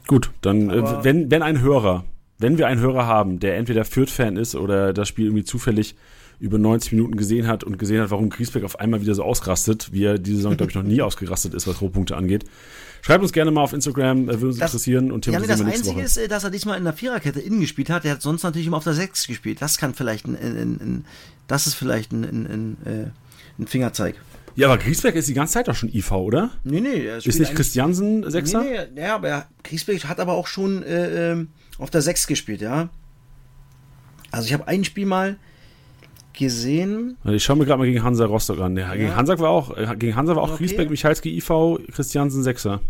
Gut, dann, äh, wenn, wenn ein Hörer, wenn wir einen Hörer haben, der entweder Fürth-Fan ist oder das Spiel irgendwie zufällig über 90 Minuten gesehen hat und gesehen hat, warum Griesbeck auf einmal wieder so ausrastet, wie er diese Saison, glaube ich, noch nie ausgerastet ist, was Rohpunkte angeht. Schreibt uns gerne mal auf Instagram, äh, würde uns das, interessieren und ja, nee, Das Einzige Woche. ist, äh, dass er diesmal in der Viererkette innen gespielt hat. Der hat sonst natürlich immer auf der 6 gespielt. Das kann vielleicht ein, ein, ein das ist vielleicht ein, ein, ein, äh, ein Fingerzeig. Ja, aber Griesbeck ist die ganze Zeit doch schon IV, oder? Nee, nee. Ist nicht Christiansen Sechser? Nee, nee, ja, aber Griesbeck hat aber auch schon äh, ähm, auf der 6 gespielt, ja. Also ich habe ein Spiel mal gesehen. Also ich schaue mir gerade mal gegen Hansa Rostock an. Ja, gegen Hansa war auch, äh, gegen Hansa war auch okay. Griesbeck, Michalski, IV, Christiansen Sechser.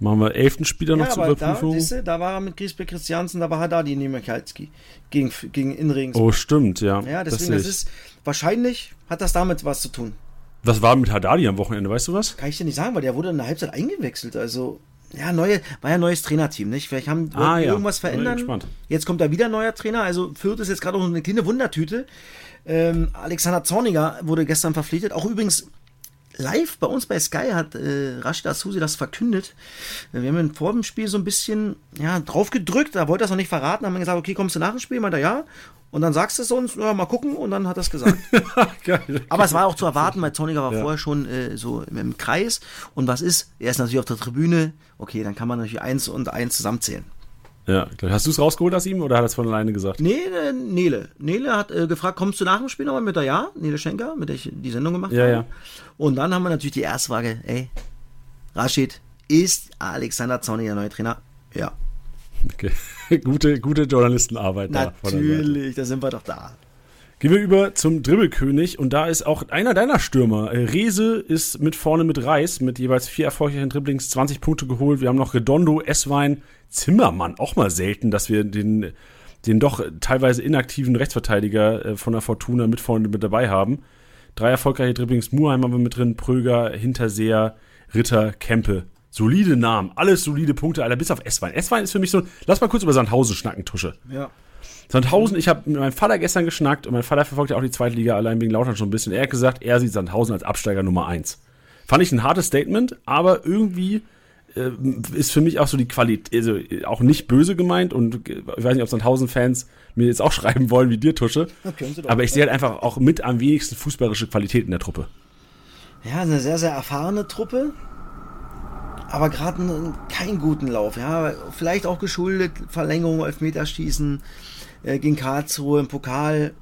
Machen wir elften Spieler noch ja, zur Überprüfung. Da, siehste, da war er mit Griesbeck Christiansen, da war Haddadi neben Michalski gegen, gegen Inrings. Oh, stimmt, ja. Ja, deswegen, das, das ist, wahrscheinlich hat das damit was zu tun. Was war mit Haddadi am Wochenende, weißt du was? Kann ich dir nicht sagen, weil der wurde in der Halbzeit eingewechselt, also ja, neue, war ja ein neues Trainerteam, nicht? Vielleicht haben ah, ja. irgendwas verändern. Jetzt kommt da wieder ein neuer Trainer, also Fürth ist jetzt gerade auch eine kleine Wundertüte. Ähm, Alexander Zorniger wurde gestern verpflichtet. Auch übrigens live bei uns bei Sky hat äh, Rashid Asusi das verkündet. Wir haben vor dem Spiel so ein bisschen ja, drauf gedrückt, da wollte er es noch nicht verraten, haben wir gesagt, okay, kommst du nach dem Spiel? Meint er ja. Und dann sagst du es uns, ja, mal gucken, und dann hat er es gesagt. Geil, Aber es war auch zu erwarten, weil Zorniger war ja. vorher schon äh, so im, im Kreis. Und was ist? Er ist natürlich auf der Tribüne. Okay, dann kann man natürlich eins und eins zusammenzählen. Ja, hast du es rausgeholt aus ihm oder hat er es von alleine gesagt? Nee, äh, Nele. Nele hat äh, gefragt, kommst du nach dem Spiel nochmal mit der Ja? Nele Schenker, mit der ich die Sendung gemacht ja, habe. Ja. Und dann haben wir natürlich die erste Frage, ey, Rashid, ist Alexander Zorni der neue Trainer? Ja. Okay. gute, gute Journalistenarbeit Natürlich, da, da sind wir doch da. Gehen wir über zum Dribbelkönig und da ist auch einer deiner Stürmer. Äh, Rese ist mit vorne mit Reis mit jeweils vier erfolgreichen Dribblings 20 Punkte geholt. Wir haben noch Redondo, Esswein, Zimmermann. Auch mal selten, dass wir den, den doch teilweise inaktiven Rechtsverteidiger äh, von der Fortuna mit vorne mit dabei haben. Drei erfolgreiche Dribblings. Muheim haben wir mit drin, Pröger, Hinterseher, Ritter, Kempe. Solide Namen, alles solide Punkte, Alter, bis auf Esswein. Esswein ist für mich so, lass mal kurz über Sandhausen schnacken, Tusche. Ja. Sandhausen, ich habe mit meinem Vater gestern geschnackt und mein Vater verfolgt ja auch die zweite Liga allein wegen Lautern schon ein bisschen. Er hat gesagt, er sieht Sandhausen als Absteiger Nummer eins. Fand ich ein hartes Statement, aber irgendwie äh, ist für mich auch so die Qualität, also auch nicht böse gemeint und ich weiß nicht, ob Sandhausen-Fans mir jetzt auch schreiben wollen wie dir, Tusche. Aber ich sehe halt einfach auch mit am wenigsten fußballische Qualität in der Truppe. Ja, eine sehr, sehr erfahrene Truppe aber gerade keinen guten Lauf. Ja, vielleicht auch geschuldet Verlängerung, Elfmeterschießen äh, gegen Karlsruhe im Pokal.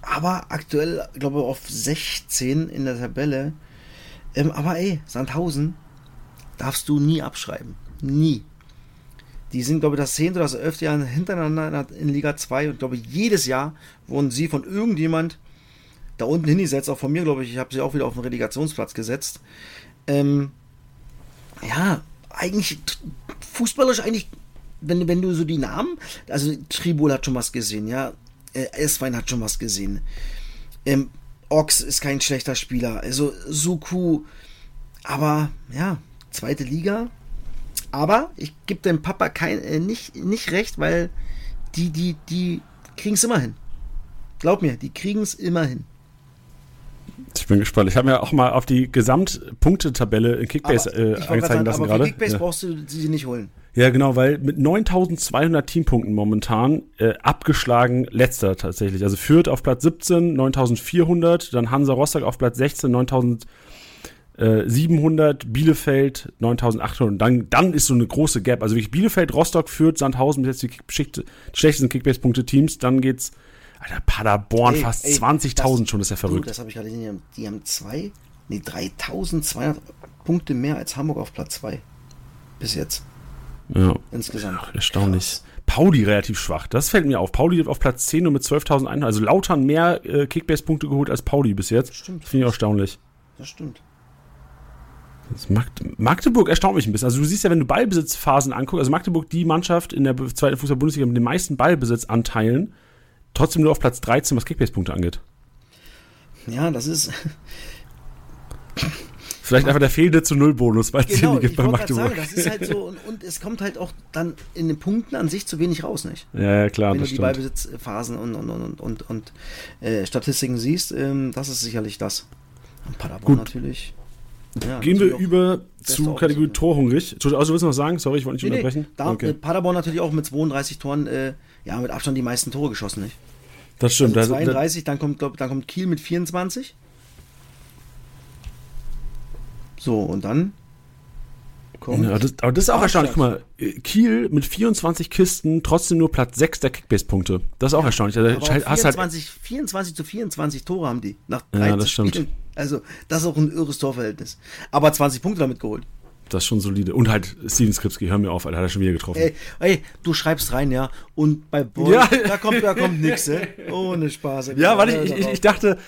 Aber aktuell, glaube ich, auf 16 in der Tabelle. Ähm, aber ey, Sandhausen darfst du nie abschreiben. Nie. Die sind, glaube ich, das 10. oder das 11. Jahr hintereinander in Liga 2 und glaube ich, jedes Jahr wurden sie von irgendjemand da unten hingesetzt, auch von mir, glaube ich, ich habe sie auch wieder auf den Relegationsplatz gesetzt. Ähm, ja, eigentlich fußballerisch eigentlich, wenn, wenn du so die Namen, also Tribul hat schon was gesehen, ja, äh, Eswein hat schon was gesehen. Ähm, Ox ist kein schlechter Spieler, also Suku, aber ja, zweite Liga. Aber ich gebe dem Papa kein, äh, nicht, nicht recht, weil die, die, die kriegen es immer hin. Glaub mir, die kriegen es immer hin. Ich bin gespannt. Ich habe mir auch mal auf die Gesamtpunktetabelle in Kickbase äh, anzeigen lassen gerade. Kickbase ja. brauchst du sie nicht holen. Ja, genau, weil mit 9200 Teampunkten momentan äh, abgeschlagen letzter tatsächlich. Also Fürth auf Platz 17, 9400, dann Hansa Rostock auf Platz 16, 9700, Bielefeld 9800 und dann, dann ist so eine große Gap. Also wirklich Bielefeld, Rostock, Fürth, Sandhausen, jetzt die, die schlechtesten Kickbase-Punkte-Teams, dann geht's Alter, Paderborn Ey, fast ey, 20.000 schon, das ist ja Du, verrückt. das habe ich gerade gesehen. die haben- Die haben zwei, nee, 3200 Punkte mehr als Hamburg auf Platz 2. Bis jetzt, ja. insgesamt. Ach, erstaunlich. Pauli relativ schwach. Das fällt mir auf. Pauli auf Platz 10 nur mit 12.100. Also Lautern mehr äh, Kickbase-Punkte geholt als Pauli bis jetzt. Stimmt. Finde ich auch erstaunlich. Das stimmt. Das Magdeburg erstaunt mich ein bisschen. Also du siehst ja, wenn du Ballbesitzphasen anguckst, also Magdeburg die Mannschaft in der zweiten Fußball-Bundesliga mit den meisten Ballbesitzanteilen, trotzdem nur auf Platz 13, was Kickbase-Punkte angeht. Ja, das ist. Vielleicht einfach der fehlende zu Null Bonus, weil es Genau, gibt bei Magdeburg. sagen, das ist halt so. Und, und es kommt halt auch dann in den Punkten an sich zu wenig raus, nicht? ja, ja, klar, Wenn du die stimmt. Ballbesitzphasen und, und, und, und, und äh, Statistiken siehst, ähm, das ist sicherlich das. Und Paderborn Gut. natürlich. Ja, Gehen wir über zu. Kategorie Torhungrig. Entschuldigung, Also, willst du noch sagen? Sorry, ich wollte nicht Nee, nee, unterbrechen. da, okay. Paderborn natürlich auch mit 32 Toren, äh, ja, mit Abstand die meisten Tore geschossen, nicht? Das stimmt. Also Also, 32, dann kommt, glaub, dann kommt Kiel mit 24. So, und dann kommt. Ja, das, aber das ist auch erstaunlich. Guck mal, äh, Kiel mit 24 Kisten, trotzdem nur Platz 6 der Kickbase-Punkte. Das ist auch erstaunlich. Also, aber halt, 24, 24 zu 24 Tore haben die nach Ja, 13 das stimmt. Spielen. Also, das ist auch ein irres Torverhältnis. Aber 20 Punkte damit geholt. das ist schon solide. Und halt Steven Skripski, hör mir auf, Alter, hat er schon wieder getroffen. Ey, ey, du schreibst rein, ja. Und bei Boy, Ja. da kommt, da kommt nix, ey. Ohne Spaß. ey. Ja, weil ich, ich, ich, dachte,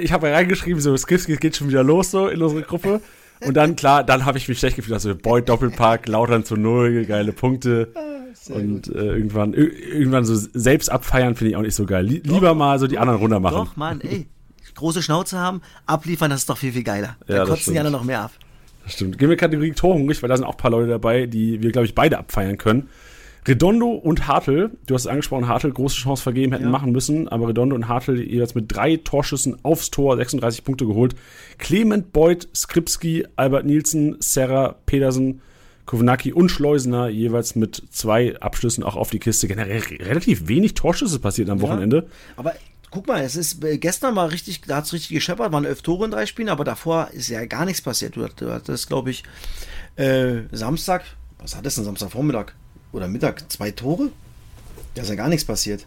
ich habe reingeschrieben, so Skripski geht schon wieder los so in unsere Gruppe. Und dann, klar, dann habe ich mich schlecht gefühlt. Also Boy Doppelpack, Lautern zu Null, geile Punkte. Sehr Und äh, irgendwann, ir- irgendwann so selbst abfeiern finde ich auch nicht so geil. Lie lieber mal so die anderen runter machen. Doch, Mann, ey. Große Schnauze haben, abliefern, das ist doch viel, viel geiler. Ja, Da das kotzen die anderen noch mehr ab. Das stimmt. Gehen wir Kategorie Torhungrig, weil da sind auch ein paar Leute dabei, die wir, glaube ich, beide abfeiern können. Redondo und Hartl, du hast es angesprochen, Hartl große Chance vergeben, hätten Ja. machen müssen, aber Redondo und Hartl jeweils mit drei Torschüssen aufs Tor, 36 Punkte geholt. Clement, Beuth, Skripski, Albert Nielsen, Serra, Pedersen, Kovnacki und Schleusener jeweils mit zwei Abschlüssen auch auf die Kiste. Generell re- relativ wenig Torschüsse passiert am Wochenende. Aber guck mal, es ist äh, gestern war richtig, da hat es richtig gescheppert, waren elf Tore in drei Spielen, aber davor ist ja gar nichts passiert. Du hattest, glaube ich, äh, Samstag, was hat es denn Samstagvormittag oder Mittag? Zwei Tore? Da ist ja gar nichts passiert.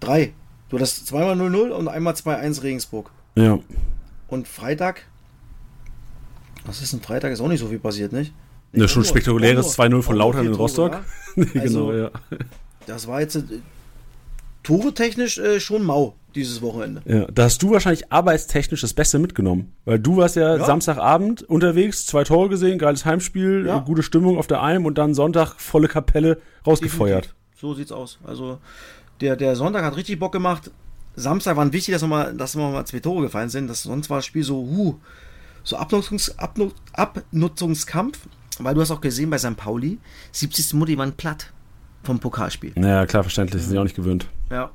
Drei. Du hattest zweimal 0-0 und einmal 2-1 Regensburg. Ja. Und Freitag, was ist denn Freitag? Ist auch nicht so viel passiert, nicht? Ja, schon spektakuläres auch nur- 2-0 von Lautern in Rostock. genau, Also- ja. Das war jetzt äh, Tore-technisch äh, schon mau dieses Wochenende. Ja, da hast du wahrscheinlich arbeitstechnisch das Beste mitgenommen. Weil du warst ja, Ja. Samstagabend unterwegs, zwei Tore gesehen, geiles Heimspiel, Ja. gute Stimmung auf der Alm und dann Sonntag volle Kapelle rausgefeuert. Definitiv. So sieht's aus. Also der, der Sonntag hat richtig Bock gemacht. Samstag waren wichtig, dass nochmal, dass noch mal zwei Tore gefallen sind. Das, sonst war das Spiel so, huh, so Abnutzungs, Abnu, Abnutzungskampf. Weil du hast auch gesehen bei St. Pauli, 70. Mutti waren platt vom Pokalspiel. Naja, klar, verständlich, sind ja auch nicht gewöhnt. Ja.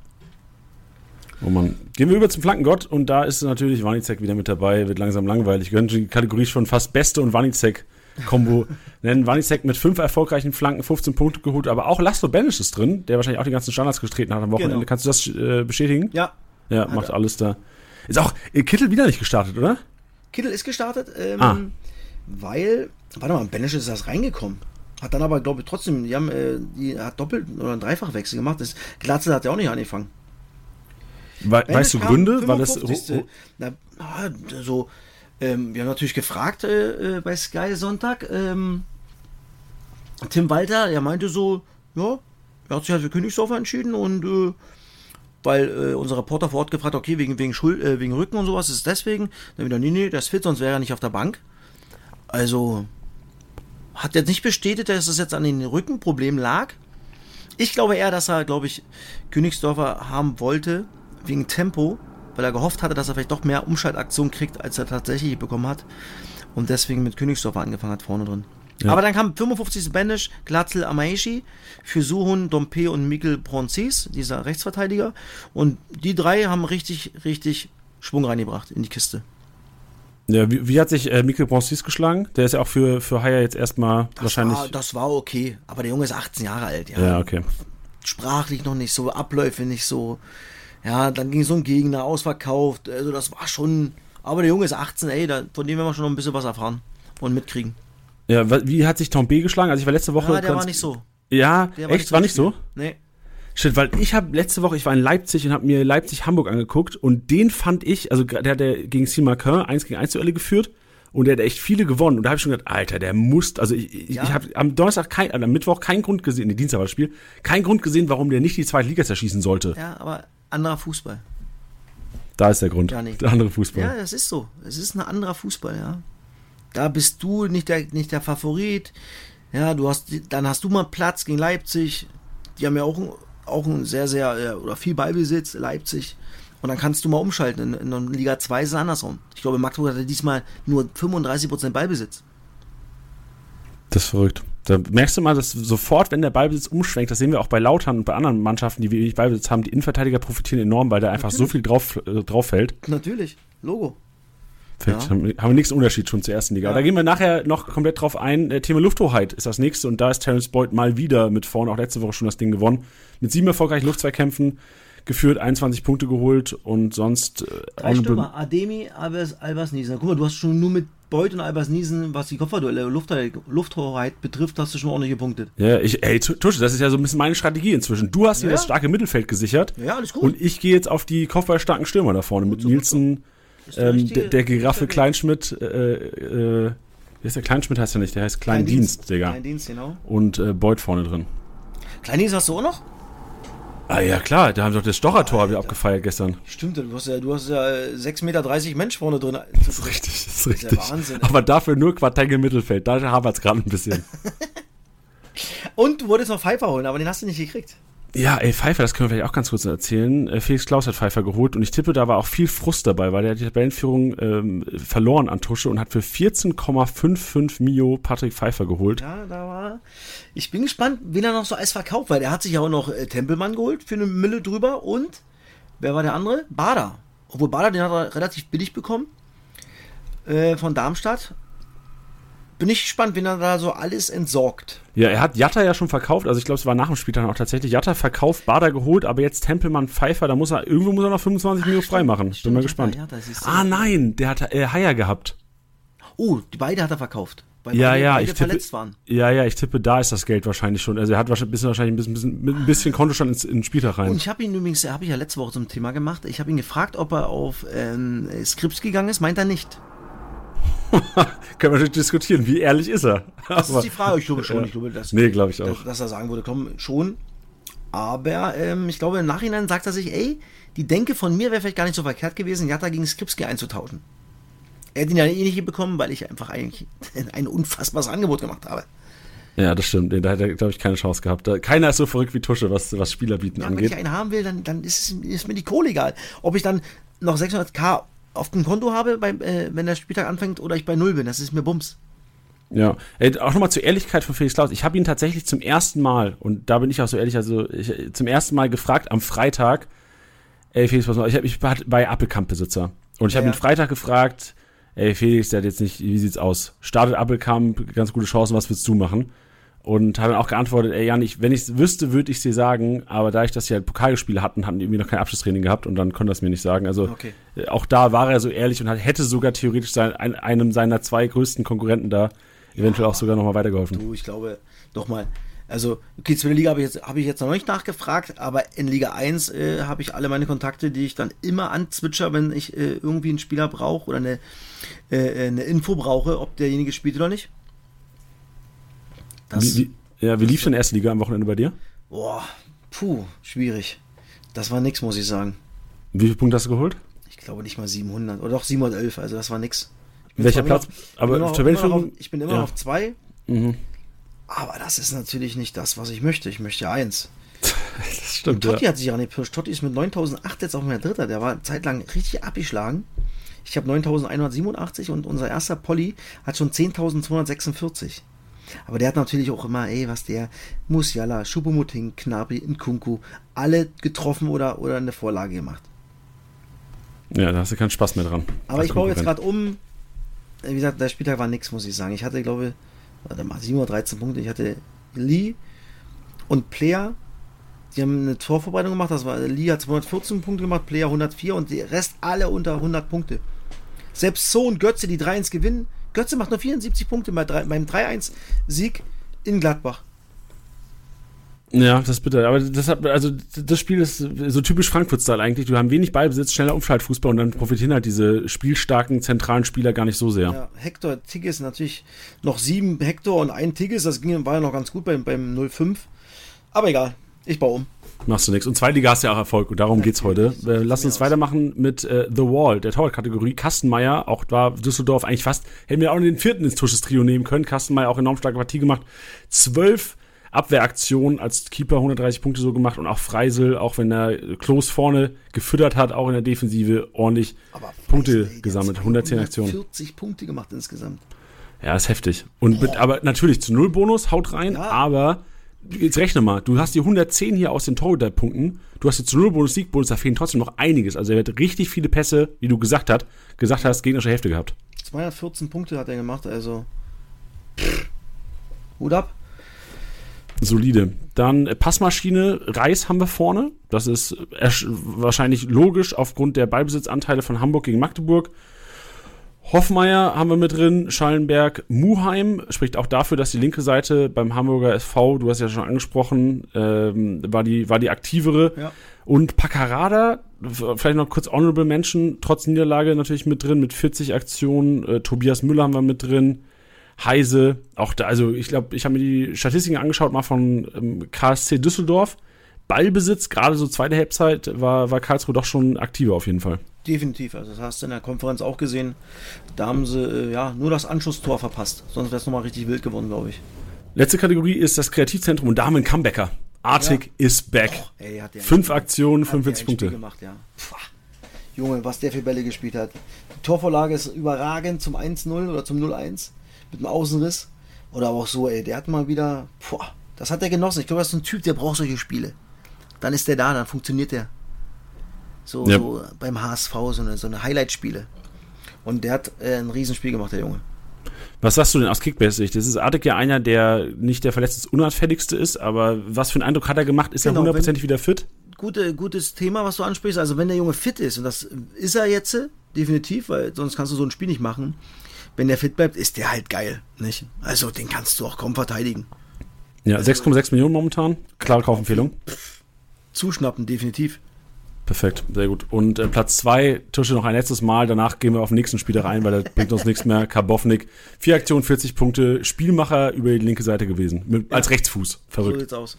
Oh Mann. Gehen wir über zum Flankengott und da ist natürlich Wanizek wieder mit dabei, wird langsam langweilig. Könnte die Kategorie schon fast Beste und Wanizek-Kombo nennen. Wanizek mit fünf erfolgreichen Flanken, 15 Punkte geholt, aber auch Laszlo Benisch ist drin, der wahrscheinlich auch die ganzen Standards getreten hat am Wochenende. Genau. Kannst du das äh, bestätigen? Ja. Ja, Hat macht er. alles da. Ist auch äh, Kittel wieder nicht gestartet, oder? Kittel ist gestartet, ähm, Ah. weil, warte mal, Benisch ist erst reingekommen. Hat dann aber, glaube ich, trotzdem, die haben, äh, die hat doppelt oder einen Dreifachwechsel gemacht. Das Glatzel hat ja auch nicht angefangen. We weißt du Gründe? Weil das 55.. Na, ah, so, ähm, wir haben natürlich gefragt äh, äh, bei Sky Sonntag. Ähm, Tim Walter, er meinte so, ja, er hat sich halt für Königsdorfer entschieden und äh, weil äh, unser Reporter vor Ort gefragt, okay, wegen, wegen, Schul äh, wegen Rücken und sowas ist es deswegen. Dann wieder, nee, nee, ist fit, sonst wäre er nicht auf der Bank. Also hat jetzt nicht bestätigt, dass es jetzt an den Rückenproblemen lag. Ich glaube eher, dass er, glaube ich, Königsdorfer haben wollte, wegen Tempo, weil er gehofft hatte, dass er vielleicht doch mehr Umschaltaktion kriegt, als er tatsächlich bekommen hat. Und deswegen mit Königsdorfer angefangen hat, vorne drin. Ja. Aber dann kam 55. Banish, Glatzel Amaishi für Suhun, Dompe und Mikkel Bronzis, dieser Rechtsverteidiger. Und die drei haben richtig, richtig Schwung reingebracht in die Kiste. Ja, wie, wie hat sich äh, Mikkel Bronsis geschlagen? Der ist ja auch für, für Haier jetzt erstmal Das wahrscheinlich. War, das war okay, aber der Junge ist 18 Jahre alt, ja. ja, okay. sprachlich noch nicht so, Abläufe nicht so. Ja, dann ging so ein Gegner ausverkauft. Also das war schon. Aber der Junge ist 18, ey, da, von dem werden wir schon noch ein bisschen was erfahren und mitkriegen. Ja, wie hat sich Tom B geschlagen? Also ich war letzte Woche. Ja, der war nicht so. Ja, Der echt? War nicht so? Nee. Shit, weil ich habe letzte Woche, ich war in Leipzig und habe mir Leipzig-Hamburg angeguckt und den fand ich, also der hat der gegen Simakin 1 gegen 1 Duelle geführt und der hat echt viele gewonnen. Und da habe ich schon gedacht, Alter, der muss, also ich, ja. ich habe am Donnerstag, kein, also am Mittwoch keinen Grund gesehen, nee, Dienstag war das Spiel, keinen Grund gesehen, warum der nicht die zweite Liga zerschießen sollte. Ja, aber anderer Fußball. Da ist der Grund. Ja, nee. Der andere Fußball. Ja, das ist so. Es ist ein anderer Fußball, ja. Da bist du nicht der, nicht der Favorit. Ja, du hast, dann hast du mal Platz gegen Leipzig. Die haben ja auch, auch ein sehr, sehr, oder viel Ballbesitz, Leipzig. Und dann kannst du mal umschalten. In, in Liga 2 ist es andersrum. Ich glaube, Magdeburg hatte diesmal nur 35% Ballbesitz. Das ist verrückt. Da merkst du mal, dass sofort, wenn der Ballbesitz umschwenkt, das sehen wir auch bei Lautern und bei anderen Mannschaften, die wenig Ballbesitz haben, die Innenverteidiger profitieren enorm, weil da einfach Natürlich. so viel drauf, äh, drauf fällt. Natürlich, Logo. Perfekt. Ja. Haben, haben wir nichts Unterschied schon zur ersten Liga. Ja. Da gehen wir nachher noch komplett drauf ein. Äh, Thema Lufthoheit ist das nächste und da ist Terence Boyd mal wieder mit vorne, auch letzte Woche schon das Ding gewonnen. Mit sieben erfolgreichen Luftzweikämpfen geführt, 21 Punkte geholt und sonst. Äh, Drei Stürmer, Ademi, Albers, Albers Niesen. Guck mal, du hast schon nur mit Beuth und Albers Niesen, was die Kopfballduelle, Lufthoheit betrifft, hast du schon ordentlich gepunktet. Ja, ich, ey, Tusche, das ist ja so ein bisschen meine Strategie inzwischen. Du hast ja. dir das starke Mittelfeld gesichert. Ja, alles gut. Und ich gehe jetzt auf die kopfballstarken Stürmer da vorne mit Nielsen, ähm, der, der Giraffe Kleinschmidt, äh, äh, wie heißt der Kleinschmidt heißt er nicht, der heißt Kleindienst, Klein Digga. Kleindienst, genau. Und äh, Beuth vorne drin. Kleindienst hast du auch noch? Ah ja, klar, da haben doch das Stochertor wieder abgefeiert gestern. Stimmt, du hast ja, du hast ja 6,30 Meter Mensch vorne drin. Das ist richtig, das ist richtig. Das ist ja Wahnsinn. Aber dafür nur Quartenge Mittelfeld, da haben wir es gerade ein bisschen. Und du wolltest noch Pfeiffer holen, aber den hast du nicht gekriegt. Ja, ey, Pfeiffer, das können wir vielleicht auch ganz kurz erzählen. Äh, Felix Klaus hat Pfeiffer geholt und ich tippe, da war auch viel Frust dabei, weil er die Tabellenführung ähm, verloren an Tusche und hat für 14,55 Mio Patrick Pfeiffer geholt. Ja, da war. Ich bin gespannt, wen er noch so als verkauft, weil er hat sich ja auch noch äh, Tempelmann geholt für eine Mille drüber und wer war der andere? Bader. Obwohl Bader, den hat er relativ billig bekommen. Äh, von Darmstadt bin ich gespannt, wenn er da so alles entsorgt. Ja, er hat Jatta ja schon verkauft, also ich glaube, es war nach dem Spiel dann auch tatsächlich. Jatta verkauft, Bader geholt, aber jetzt Tempelmann Pfeiffer, da muss er, irgendwo muss er noch 25 Millionen freimachen. Bin mal gespannt. Jatta, Jatta, ah nein, der hat äh, Haier gehabt. Oh, die beide hat er verkauft. Weil ja, beide, ja, beide ich tippe, waren. Ja, ja, ich tippe, da ist das Geld wahrscheinlich schon. Also er hat wahrscheinlich, wahrscheinlich ein bisschen, bisschen, ein bisschen Kontostand ins, ins Spieltag rein. Und ich habe ihn übrigens, habe ich ja letzte Woche zum Thema gemacht, ich habe ihn gefragt, ob er auf ähm, Skrips gegangen ist, meint er nicht. Können wir natürlich diskutieren, wie ehrlich ist er? Das ist die Frage, ich glaube schon. Ich glaube, dass, nee, glaube ich auch. Dass, dass, er sagen würde, komm, schon. Aber ähm, ich glaube, im Nachhinein sagt er sich, ey, die Denke von mir wäre vielleicht gar nicht so verkehrt gewesen, Jatta gegen Skripski einzutauschen. Er hätte ihn ja eh nicht bekommen, weil ich einfach eigentlich ein unfassbares Angebot gemacht habe. Ja, das stimmt. Da hätte er, glaube ich, keine Chance gehabt. Keiner ist so verrückt wie Tusche, was, was Spieler bieten ja, angeht. Wenn ich einen haben will, dann, dann ist, ist mir die Kohle egal. Ob ich dann noch 600k auf dem Konto habe, beim, äh, wenn der Spieltag anfängt, oder ich bei Null bin. Das ist mir Bums. Ja, äh, auch nochmal zur Ehrlichkeit von Felix Klaus. Ich habe ihn tatsächlich zum ersten Mal, und da bin ich auch so ehrlich, also ich, zum ersten Mal gefragt am Freitag, ey Felix, was mal, ich, hab, ich war bei Appelkamp-Besitzer. Und ich ja, habe ihn Freitag gefragt, ey Felix, der hat jetzt nicht, wie sieht's aus? Startet Appelkamp, ganz gute Chancen, was willst du machen? Und habe dann auch geantwortet, ey Jan, ich, wenn ich es wüsste, würde ich es dir sagen, aber da ich das ja Pokalspiele hatten, hatten die irgendwie noch kein Abschlusstraining gehabt und dann konnte er es mir nicht sagen. Also okay. Äh, auch da war er so ehrlich und hat, hätte sogar theoretisch sein, ein, einem seiner zwei größten Konkurrenten da eventuell ja, auch sogar nochmal weitergeholfen. Du, ich glaube, nochmal, also, okay, zweite Liga habe ich, jetzt, hab ich jetzt noch nicht nachgefragt, aber in Liga 1 äh, habe ich alle meine Kontakte, die ich dann immer anzwitscher, wenn ich äh, irgendwie einen Spieler brauche oder eine, äh, eine Info brauche, ob derjenige spielt oder nicht. Das, wie, wie, ja, wie lief denn erste Liga am Wochenende bei dir? Boah, puh, schwierig. Das war nix, muss ich sagen. Wie viele Punkte hast du geholt? Ich glaube nicht mal 700 oder doch 711, also das war nix. Welcher Platz? Noch, aber ich bin immer noch, auf, ich bin immer ja. auf zwei. Mhm. Aber das ist natürlich nicht das, was ich möchte. Ich möchte eins. das stimmt. Und Totti ja. hat sich auch nicht pirscht. Totti ist mit 9008 jetzt auch mehr Dritter. Der war zeitlang richtig abgeschlagen. Ich habe 9187 und unser erster Polly hat schon 10.246. Aber der hat natürlich auch immer, ey, was der, Musiala, Schupumuting, Knabi, Nkunku, alle getroffen oder, oder eine Vorlage gemacht. Ja, da hast du keinen Spaß mehr dran. Aber ich baue jetzt gerade um. Wie gesagt, der Spieltag war nichts, muss ich sagen. Ich hatte, glaube ich, warte mal, 7 oder 13 Punkte. Ich hatte Lee und Player. Die haben eine Torvorbereitung gemacht. Das war, Lee hat 214 Punkte gemacht, Player 104 und die Rest alle unter 100 Punkte. Selbst So und Götze, die 3 ins Gewinnen, Götze macht nur 74 Punkte bei drei, beim 3-1-Sieg in Gladbach. Ja, das ist bitter. Aber das hat, also das Spiel ist so typisch Frankfurt-Style eigentlich. Du haben wenig Ballbesitz, schneller Umschaltfußball und dann profitieren halt diese spielstarken zentralen Spieler gar nicht so sehr. Ja, Hector Tigges natürlich noch sieben Hector und ein Tigges, das ging, war ja noch ganz gut beim, beim 05. Aber egal, ich baue um. Machst du nichts. Und Zweitliga hast ja auch Erfolg und darum ja, geht's heute. Äh, lass uns weitermachen mit äh, The Wall, der Torwart-Kategorie. Kastenmeier, auch da Düsseldorf eigentlich fast, hätten wir auch den vierten ins Tusches-Trio nehmen können. Kastenmeier auch enorm starke Partie gemacht. Zwölf Abwehraktion als Keeper 130 Punkte so gemacht und auch Freisel, auch wenn er Klos vorne gefüttert hat, auch in der Defensive ordentlich Aber Punkte Freisel, gesammelt. 110 Aktionen. 40 Punkte gemacht insgesamt. Ja, ist heftig. Und mit, aber natürlich zu Null Bonus, haut rein, ja. aber jetzt rechne mal, du hast die 110 hier aus den Torhüterpunkten, du hast jetzt zu Null Bonus, Siegbonus, da fehlen trotzdem noch einiges. Also er wird richtig viele Pässe, wie du gesagt hast, gesagt hast, gegnerische Hälfte gehabt. 214 Punkte hat er gemacht, also Hut ab solide. Dann Passmaschine, Reis haben wir vorne. Das ist wahrscheinlich logisch aufgrund der Ballbesitzanteile von Hamburg gegen Magdeburg. Hoffmeier haben wir mit drin, Schallenberg, Muheim spricht auch dafür, dass die linke Seite beim Hamburger SV, du hast ja schon angesprochen, ähm, war, die, war die aktivere. Ja. Und Paccarada, vielleicht noch kurz Honorable Mention, trotz Niederlage natürlich mit drin, mit 40 Aktionen. Äh, Tobias Müller haben wir mit drin. Heise, auch da, also ich glaube, ich habe mir die Statistiken angeschaut, mal von ähm, KSC Düsseldorf. Ballbesitz, gerade so zweite Halbzeit, war, war Karlsruhe doch schon aktiver auf jeden Fall. Definitiv, also das hast du in der Konferenz auch gesehen. Da haben sie äh, ja nur das Anschlusstor verpasst. Sonst wäre es nochmal richtig wild geworden, glaube ich. Letzte Kategorie ist das Kreativzentrum und da haben wir einen Comebacker. Artig ja. is back. Oh, ey, Fünf Aktionen, 45 Punkte. Gemacht, ja. Junge, was der für Bälle gespielt hat. Die Torvorlage ist überragend zum 1-0 oder zum 0-1 mit einem Außenriss. Oder aber auch so, ey, der hat mal wieder, boah, das hat er genossen. Ich glaube, das ist ein Typ, der braucht solche Spiele. Dann ist der da, dann funktioniert der. So, ja. so beim HSV, so eine, so eine Highlight-Spiele. Und der hat äh, ein Riesenspiel gemacht, der Junge. Was sagst du denn aus Kickbase-Sicht? Das ist Artig ja einer, der nicht der verletzungsunanfälligste ist, aber was für einen Eindruck hat er gemacht? Ist genau, er hundertprozentig wieder fit? Gute, gutes Thema, was du ansprichst. Also wenn der Junge fit ist, und das ist er jetzt, definitiv, weil sonst kannst du so ein Spiel nicht machen, wenn der fit bleibt, ist der halt geil. Nicht? Also den kannst du auch kaum verteidigen. Ja, 6,6 Millionen momentan. Klare Kaufempfehlung. Zuschnappen, definitiv. Perfekt, sehr gut. Und äh, Platz 2, Tische noch ein letztes Mal. Danach gehen wir auf den nächsten Spieler rein, weil der bringt uns nichts mehr. Karbovnik, vier Aktionen, 40 Punkte. Spielmacher über die linke Seite gewesen. Mit, ja. Als Rechtsfuß. Verrückt. So sieht's aus.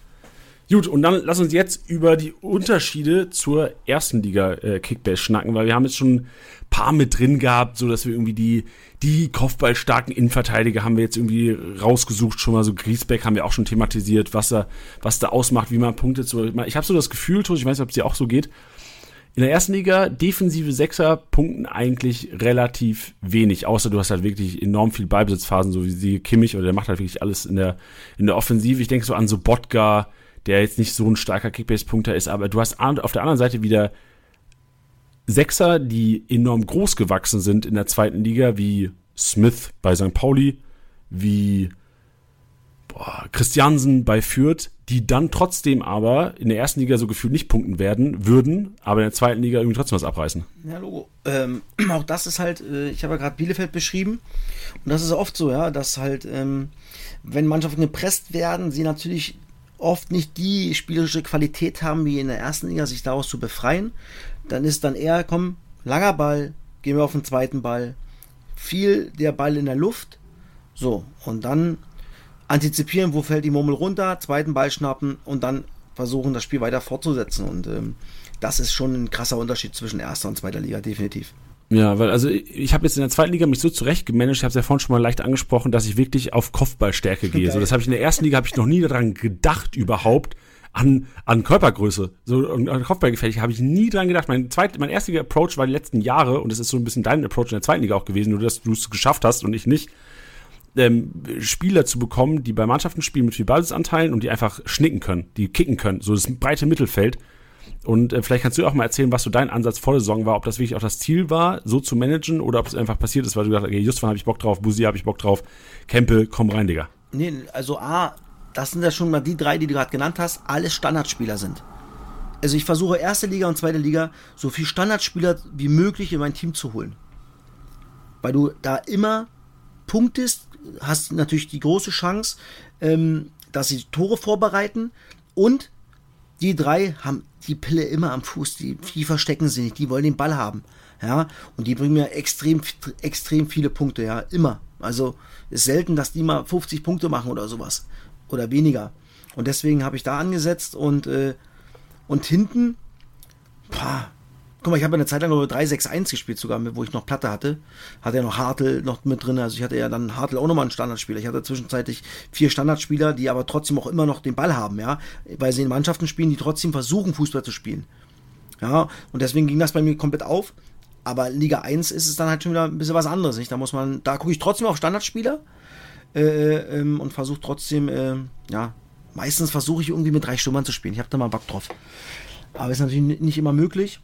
Gut, und dann lass uns jetzt über die Unterschiede zur ersten Liga äh, Kickbase schnacken, weil wir haben jetzt schon ein paar mit drin gehabt, so dass wir irgendwie die, die kopfballstarken Innenverteidiger haben wir jetzt irgendwie rausgesucht, schon mal so Griesbeck haben wir auch schon thematisiert, was da, was da ausmacht, wie man punktet. So. Ich habe so das Gefühl, ich weiß nicht, ob es dir auch so geht, in der ersten Liga defensive Sechser punkten eigentlich relativ wenig, außer du hast halt wirklich enorm viel Ballbesitzphasen, so wie sie Kimmich, oder der macht halt wirklich alles in der, in der Offensive. Ich denke so an so Botka, der jetzt nicht so ein starker Kickbase-Punkter ist, aber du hast auf der anderen Seite wieder Sechser, die enorm groß gewachsen sind in der zweiten Liga, wie Smith bei St. Pauli, wie boah, Christiansen bei Fürth, die dann trotzdem aber in der ersten Liga so gefühlt nicht punkten werden, würden, aber in der zweiten Liga irgendwie trotzdem was abreißen. Ja, Logo. Ähm, auch das ist halt, äh, ich habe ja gerade Bielefeld beschrieben und das ist oft so, ja, dass halt, ähm, wenn Mannschaften gepresst werden, sie natürlich oft nicht die spielerische Qualität haben wie in der ersten Liga, sich daraus zu befreien, dann ist dann eher, komm, langer Ball, gehen wir auf den zweiten Ball, viel der Ball in der Luft, so, und dann antizipieren, wo fällt die Murmel runter, zweiten Ball schnappen und dann versuchen, das Spiel weiter fortzusetzen. Und ähm, das ist schon ein krasser Unterschied zwischen erster und zweiter Liga, definitiv. Ja, weil also ich habe jetzt in der zweiten Liga mich so zurecht gemanagt, ich habe es ja vorhin schon mal leicht angesprochen, dass ich wirklich auf Kopfballstärke gehe. Okay. So, das habe ich in der ersten Liga habe ich noch nie daran gedacht überhaupt an an Körpergröße, so an Kopfballgefährlich habe ich nie dran gedacht. Mein zweit, mein erster Approach war die letzten Jahre und es ist so ein bisschen dein Approach in der zweiten Liga auch gewesen, nur dass du es geschafft hast und ich nicht. Ähm, Spieler zu bekommen, die bei Mannschaften spielen mit viel Basisanteilen und die einfach schnicken können, die kicken können, so das breite Mittelfeld und äh, vielleicht kannst du auch mal erzählen, was so dein Ansatz vor der Saison war, ob das wirklich auch das Ziel war, so zu managen oder ob es einfach passiert ist, weil du gesagt hast, okay, Justvan habe ich Bock drauf, Busi habe ich Bock drauf, Kempe, komm rein, Digga. Nee, also A, das sind ja schon mal die drei, die du gerade genannt hast, alles Standardspieler sind. Also ich versuche erste Liga und zweite Liga so viel Standardspieler wie möglich in mein Team zu holen. Weil du da immer punktest, hast natürlich die große Chance, ähm, dass sie Tore vorbereiten Und die drei haben die Pille immer am Fuß, die, die verstecken sie nicht, die wollen den Ball haben. Ja, und die bringen mir extrem, extrem viele Punkte, ja, immer. Also ist selten, dass die mal 50 Punkte machen oder sowas. Oder weniger. Und deswegen habe ich da angesetzt und, äh, und hinten, pah, Guck mal, ich habe eine Zeit lang 3-6-1 gespielt, sogar, wo ich noch Platte hatte. Hatte ja noch Hartl noch mit drin. Also ich hatte ja dann Hartl auch nochmal einen Standardspieler. Ich hatte zwischenzeitlich vier Standardspieler, die aber trotzdem auch immer noch den Ball haben, ja. Weil sie in Mannschaften spielen, die trotzdem versuchen, Fußball zu spielen. Ja, und deswegen ging das bei mir komplett auf. Aber Liga 1 ist es dann halt schon wieder ein bisschen was anderes. Nicht? Da muss man, da gucke ich trotzdem auf Standardspieler äh, ähm, und versuche trotzdem, äh, ja, meistens versuche ich irgendwie mit drei Stürmern zu spielen. Ich habe da mal Bock drauf. Aber ist natürlich nicht immer möglich.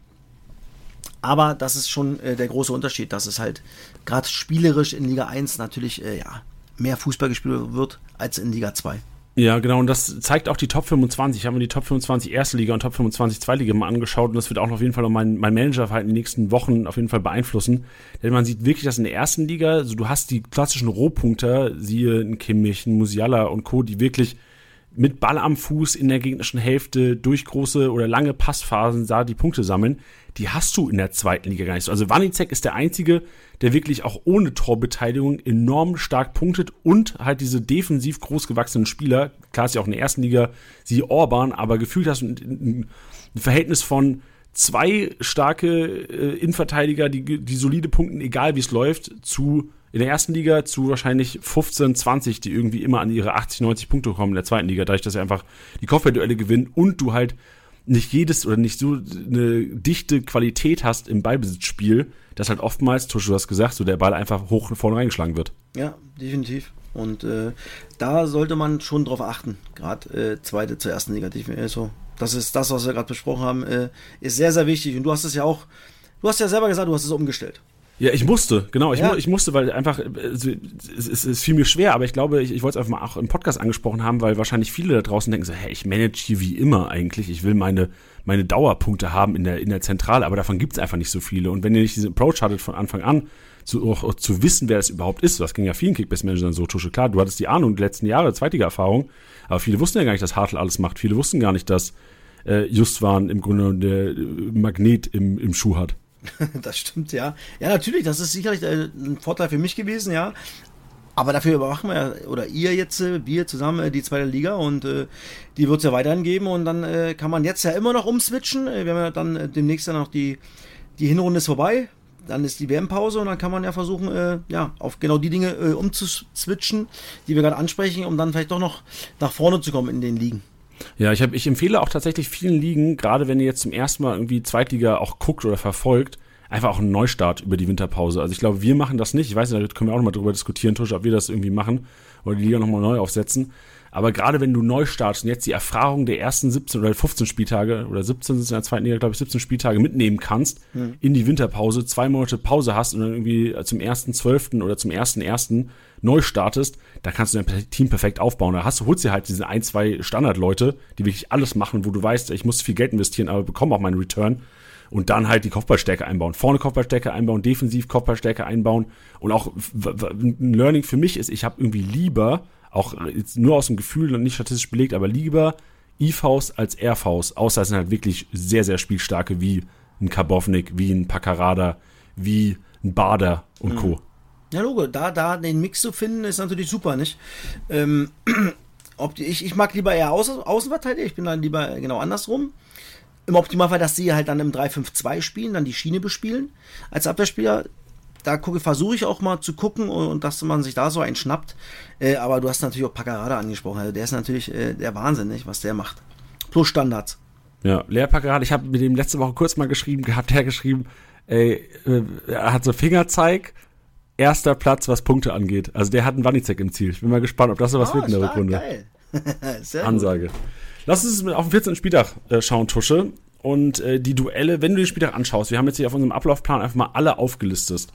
Aber das ist schon äh, der große Unterschied, dass es halt gerade spielerisch in Liga 1 natürlich äh, ja, mehr Fußball gespielt wird als in Liga 2. Ja, genau, und das zeigt auch die Top 25. Ich habe mir die Top 25 erste Liga und Top 25 zweite Liga mal angeschaut und das wird auch auf jeden Fall mein, mein Managerverhalten in den nächsten Wochen auf jeden Fall beeinflussen. Denn man sieht wirklich, dass in der ersten Liga, also du hast die klassischen Rohpunkter, siehe ein Kimmich, ein Musiala und Co., die wirklich mit Ball am Fuß in der gegnerischen Hälfte durch große oder lange Passphasen da die Punkte sammeln die hast du in der zweiten Liga gar nicht so. Also Wanizek ist der Einzige, der wirklich auch ohne Torbeteiligung enorm stark punktet und halt diese defensiv großgewachsenen Spieler, klar ist ja auch in der ersten Liga, sie Orban, aber gefühlt hast du ein, ein Verhältnis von zwei starke äh, Innenverteidiger, die, die solide punkten, egal wie es läuft, zu in der ersten Liga zu wahrscheinlich 15, 20, die irgendwie immer an ihre 80, 90 Punkte kommen in der zweiten Liga, dadurch, dass sie einfach die Kopfballduelle gewinnen und du halt nicht jedes oder nicht so eine dichte Qualität hast im Ballbesitzspiel, dass halt oftmals, Tusche, du hast gesagt, so der Ball einfach hoch vorne reingeschlagen wird. Ja, definitiv. Und äh, da sollte man schon drauf achten. Gerade äh, zweite zur ersten Liga. Also, das ist das, was wir gerade besprochen haben, äh, ist sehr, sehr wichtig. Und du hast es ja auch, du hast ja selber gesagt, du hast es umgestellt. Ja, ich musste, genau. Ich, ja. mu ich musste, weil einfach, also, es, es, es fiel mir schwer, aber ich glaube, ich, ich wollte es einfach mal auch im Podcast angesprochen haben, weil wahrscheinlich viele da draußen denken so, hey, ich manage hier wie immer eigentlich. Ich will meine, meine Dauerpunkte haben in der, in der Zentrale, aber davon gibt es einfach nicht so viele. Und wenn ihr nicht diesen Approach hattet von Anfang an, zu, auch, auch zu wissen, wer es überhaupt ist, das ging ja vielen Kickbase-Managern so, Tusche, klar, du hattest die Ahnung die letzten Jahre, zweitige Erfahrung, aber viele wussten ja gar nicht, dass Hartl alles macht. Viele wussten gar nicht, dass äh, Justwan im Grunde der Magnet im, im Schuh hat. das stimmt, ja. Ja, natürlich, das ist sicherlich äh, ein Vorteil für mich gewesen, ja. Aber dafür überwachen wir, oder ihr jetzt, äh, wir zusammen, äh, die zweite Liga und äh, die wird es ja weiterhin geben und dann äh, kann man jetzt ja immer noch umswitchen. Wir haben ja dann demnächst dann noch die, die Hinrunde ist vorbei, dann ist die WM-Pause und dann kann man ja versuchen, äh, ja, auf genau die Dinge äh, umzuswitchen, die wir gerade ansprechen, um dann vielleicht doch noch nach vorne zu kommen in den Ligen. Ja, ich, hab, ich empfehle auch tatsächlich vielen Ligen, gerade wenn ihr jetzt zum ersten Mal irgendwie Zweitliga auch guckt oder verfolgt, einfach auch einen Neustart über die Winterpause. Also ich glaube, wir machen das nicht. Ich weiß nicht, da können wir auch nochmal drüber diskutieren, Tusch, ob wir das irgendwie machen oder die Liga nochmal neu aufsetzen. Aber gerade wenn du neu startest und jetzt die Erfahrung der ersten 17 oder 15 Spieltage oder 17 sind in der zweiten Liga, glaube ich, 17 Spieltage mitnehmen kannst mhm. in die Winterpause, zwei Monate Pause hast und dann irgendwie zum ersten zwölften oder zum ersten ersten neu startest, da kannst du dein Team perfekt aufbauen. Da hast du, holst dir halt diese ein, zwei Standardleute, die wirklich alles machen, wo du weißt, ich muss viel Geld investieren, aber bekomme auch meinen Return und dann halt die Kopfballstärke einbauen. Vorne Kopfballstärke einbauen, defensiv Kopfballstärke einbauen. Und auch ein Learning für mich ist, ich habe irgendwie lieber, auch nur aus dem Gefühl und nicht statistisch belegt, aber lieber IVs als RVs, außer es sind halt wirklich sehr, sehr spielstarke wie ein Karbovnik, wie ein Pakarada, wie ein Bader und Co. Mhm. Ja, Logo, da, da den Mix zu finden, ist natürlich super, nicht? Ähm, ob die, ich, ich mag lieber eher Außen, Außenverteidiger, ich bin dann lieber genau andersrum. Im Optimalfall, dass sie halt dann im 3-5-2 spielen, dann die Schiene bespielen als Abwehrspieler. Da gucke, versuche ich auch mal zu gucken und, und, dass man sich da so einen schnappt. Äh, aber du hast natürlich auch Paccarada angesprochen. Also der ist natürlich äh, der Wahnsinn, nicht, was der macht. Plus Standards. Ja, Lea Paccarada, ich habe mit dem letzte Woche kurz mal geschrieben gehabt, der geschrieben, ey, äh, er hat so Fingerzeig, erster Platz, was Punkte angeht. Also der hat einen Wanizek im Ziel. Ich bin mal gespannt, ob das so was oh, wird in der Rückrunde. Geil. Ansage. Gut. Lass uns auf den 14. Spieltag äh, schauen, Tusche. Und äh, die Duelle, wenn du den Spieltag anschaust, wir haben jetzt hier auf unserem Ablaufplan einfach mal alle aufgelistet.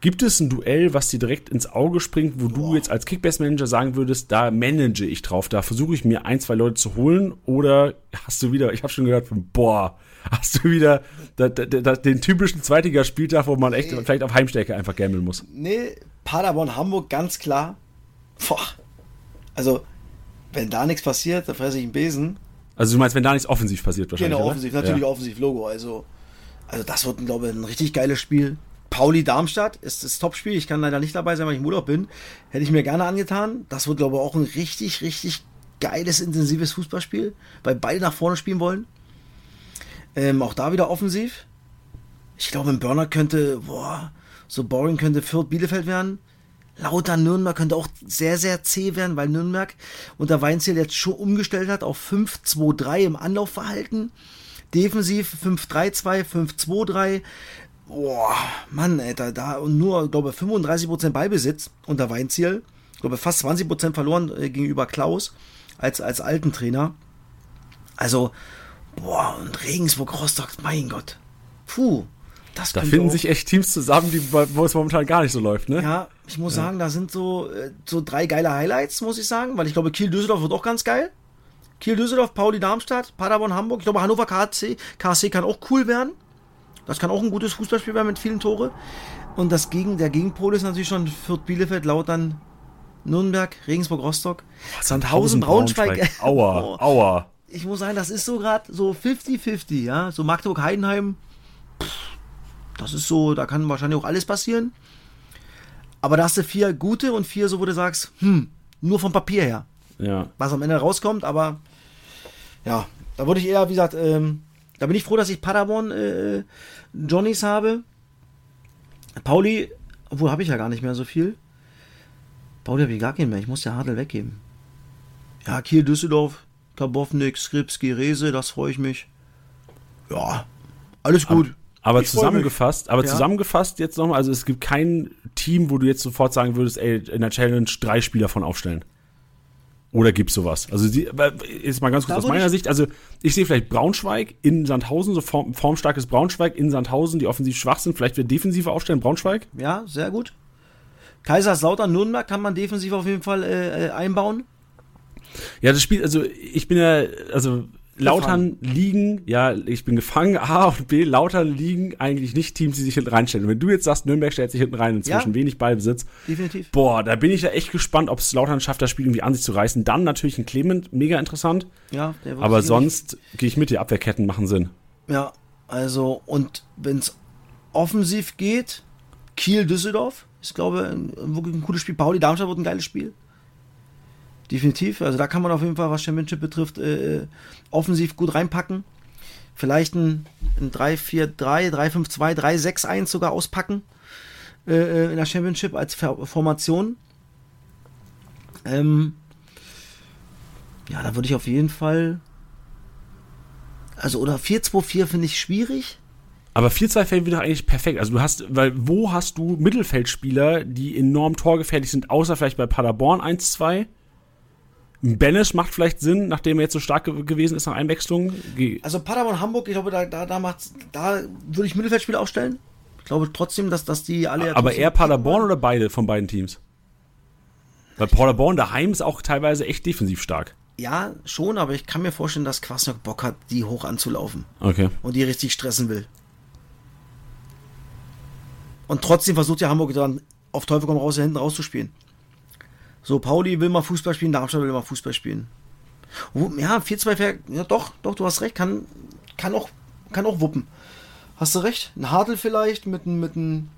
Gibt es ein Duell, was dir direkt ins Auge springt, wo du jetzt als Kickbase-Manager sagen würdest, da manage ich drauf, da versuche ich mir ein, zwei Leute zu holen? Oder hast du wieder, ich habe schon gehört, von, boah, hast du wieder da, da, da, den typischen Zweitligaspieltag, wo man echt nee. vielleicht auf Heimstärke einfach gambeln muss? Nee, Paderborn, Hamburg, ganz klar. Boah. Also, wenn da nichts passiert, dann fresse ich einen Besen. Also du meinst, wenn da nichts offensiv passiert wahrscheinlich, Genau, oder? offensiv, natürlich Ja. offensiv Logo. Also, also das wird, glaube ich, ein richtig geiles Spiel. Pauli Darmstadt ist das Topspiel. Ich kann leider nicht dabei sein, weil ich im Urlaub bin. Hätte ich mir gerne angetan. Das wird, glaube ich, auch ein richtig, richtig geiles, intensives Fußballspiel, weil beide nach vorne spielen wollen. Ähm, auch da wieder offensiv. Ich glaube, ein Burner könnte, boah, so boring könnte Fürth Bielefeld werden. Lauter Nürnberg könnte auch sehr, sehr zäh werden, weil Nürnberg unter Weinziel jetzt schon umgestellt hat auf 5-2-3 im Anlaufverhalten. Defensiv 5-3-2, 5-2-3. Boah, Mann, Alter, da und nur, glaube ich, 35% Ballbesitz unter Weinziel. Ich glaube, fast 20% verloren äh, gegenüber Klaus als, als alten Trainer. Also, boah, und Regensburg, Rostock, mein Gott. Puh, das Da finden auch- sich echt Teams zusammen, die, wo es momentan gar nicht so läuft, ne? ja, ich muss sagen, da sind so, äh, so drei geile Highlights, muss ich sagen, weil ich glaube, Kiel-Düsseldorf wird auch ganz geil. Kiel-Düsseldorf, Pauli-Darmstadt, Paderborn-Hamburg. Ich glaube, Hannover-KC KSC kann auch cool werden. Das kann auch ein gutes Fußballspiel werden mit vielen Tore. Und das Gegen, der Gegenpol ist natürlich schon Fürth, Bielefeld, Lautern, Nürnberg, Regensburg, Rostock, Sandhausen, Braunschweig. Aua, Oh. aua. Ich muss sagen, das ist so gerade so 50-50, ja. So Magdeburg-Heidenheim, pff, das ist so, da kann wahrscheinlich auch alles passieren. Aber da hast du vier gute und vier, so wo du sagst, hm, nur vom Papier her. Ja. Was am Ende rauskommt, aber ja, da würde ich eher, wie gesagt, ähm, da bin ich froh, dass ich Paderborn äh, Johnnies habe. Pauli, obwohl habe ich ja gar nicht mehr so viel. Pauli habe ich gar keinen mehr, ich muss ja Hadel weggeben. Ja, Kiel, Düsseldorf, Karbovnik, Skripski, Rese, das freue ich mich. Ja, alles gut. Aber Ich freu zusammengefasst, aber Ja. zusammengefasst jetzt nochmal, also es gibt kein Team, wo du jetzt sofort sagen würdest, ey, in der Challenge drei Spieler von aufstellen. Oder gibt's sowas? Also die, jetzt mal ganz kurz aus meiner ich- Sicht, also ich sehe vielleicht Braunschweig in Sandhausen, so form, formstarkes Braunschweig in Sandhausen, die offensiv schwach sind, vielleicht wird defensiver aufstellen, Braunschweig. Ja, sehr gut. Kaiserslautern, Nürnberg kann man defensiv auf jeden Fall äh, äh, einbauen. Ja, das Spiel, also ich bin ja, also Lautern liegen, ja, ich bin gefangen, A und B, Lautern liegen eigentlich nicht Teams, die sich hinten reinstellen. Und wenn du jetzt sagst, Nürnberg stellt sich hinten rein, inzwischen Ja. wenig Ballbesitz, Definitiv. boah, da bin ich ja echt gespannt, ob es Lautern schafft, das Spiel irgendwie an sich zu reißen. Dann natürlich ein Clement, mega interessant, Ja, der aber sonst gehe ich mit dir, Abwehrketten machen Sinn. Ja, also, und wenn es offensiv geht, Kiel-Düsseldorf ist, glaube ich, ein, wirklich ein gutes Spiel. Pauli-Darmstadt wird ein geiles Spiel. Definitiv. Also, da kann man auf jeden Fall, was Championship betrifft, äh, offensiv gut reinpacken. Vielleicht ein, ein 3-4-3, 3-5-2, 3-6-1 sogar auspacken äh, in der Championship als Formation. Ähm, ja, da würde ich auf jeden Fall. Also, oder 4-2-4 finde ich schwierig. Aber 4-2 fällt wieder eigentlich perfekt. Also du hast, weil wo hast du Mittelfeldspieler, die enorm torgefährlich sind, außer vielleicht bei Paderborn 1-2? Benes macht vielleicht Sinn, nachdem er jetzt so stark ge gewesen ist nach Einwechslung. Ge- Also Paderborn, Hamburg, ich glaube, da, da, da, da würde ich Mittelfeldspieler aufstellen. Ich glaube trotzdem, dass, dass die alle. ja Aber eher Paderborn oder beide von beiden Teams? Weil Paderborn daheim ist auch teilweise echt defensiv stark. Ja, schon, aber ich kann mir vorstellen, dass Kwasniok Bock hat, die hoch anzulaufen Okay. und die richtig stressen will. Und trotzdem versucht ja Hamburg dann auf Teufel komm raus, hinten rauszuspielen. So, Pauli will mal Fußball spielen, Darmstadt will mal Fußball spielen. Ja, 4-2 fair, ja doch, doch, du hast recht, kann, kann, auch, kann auch wuppen. Hast du recht? Ein Hartl vielleicht mit einem, mit einem,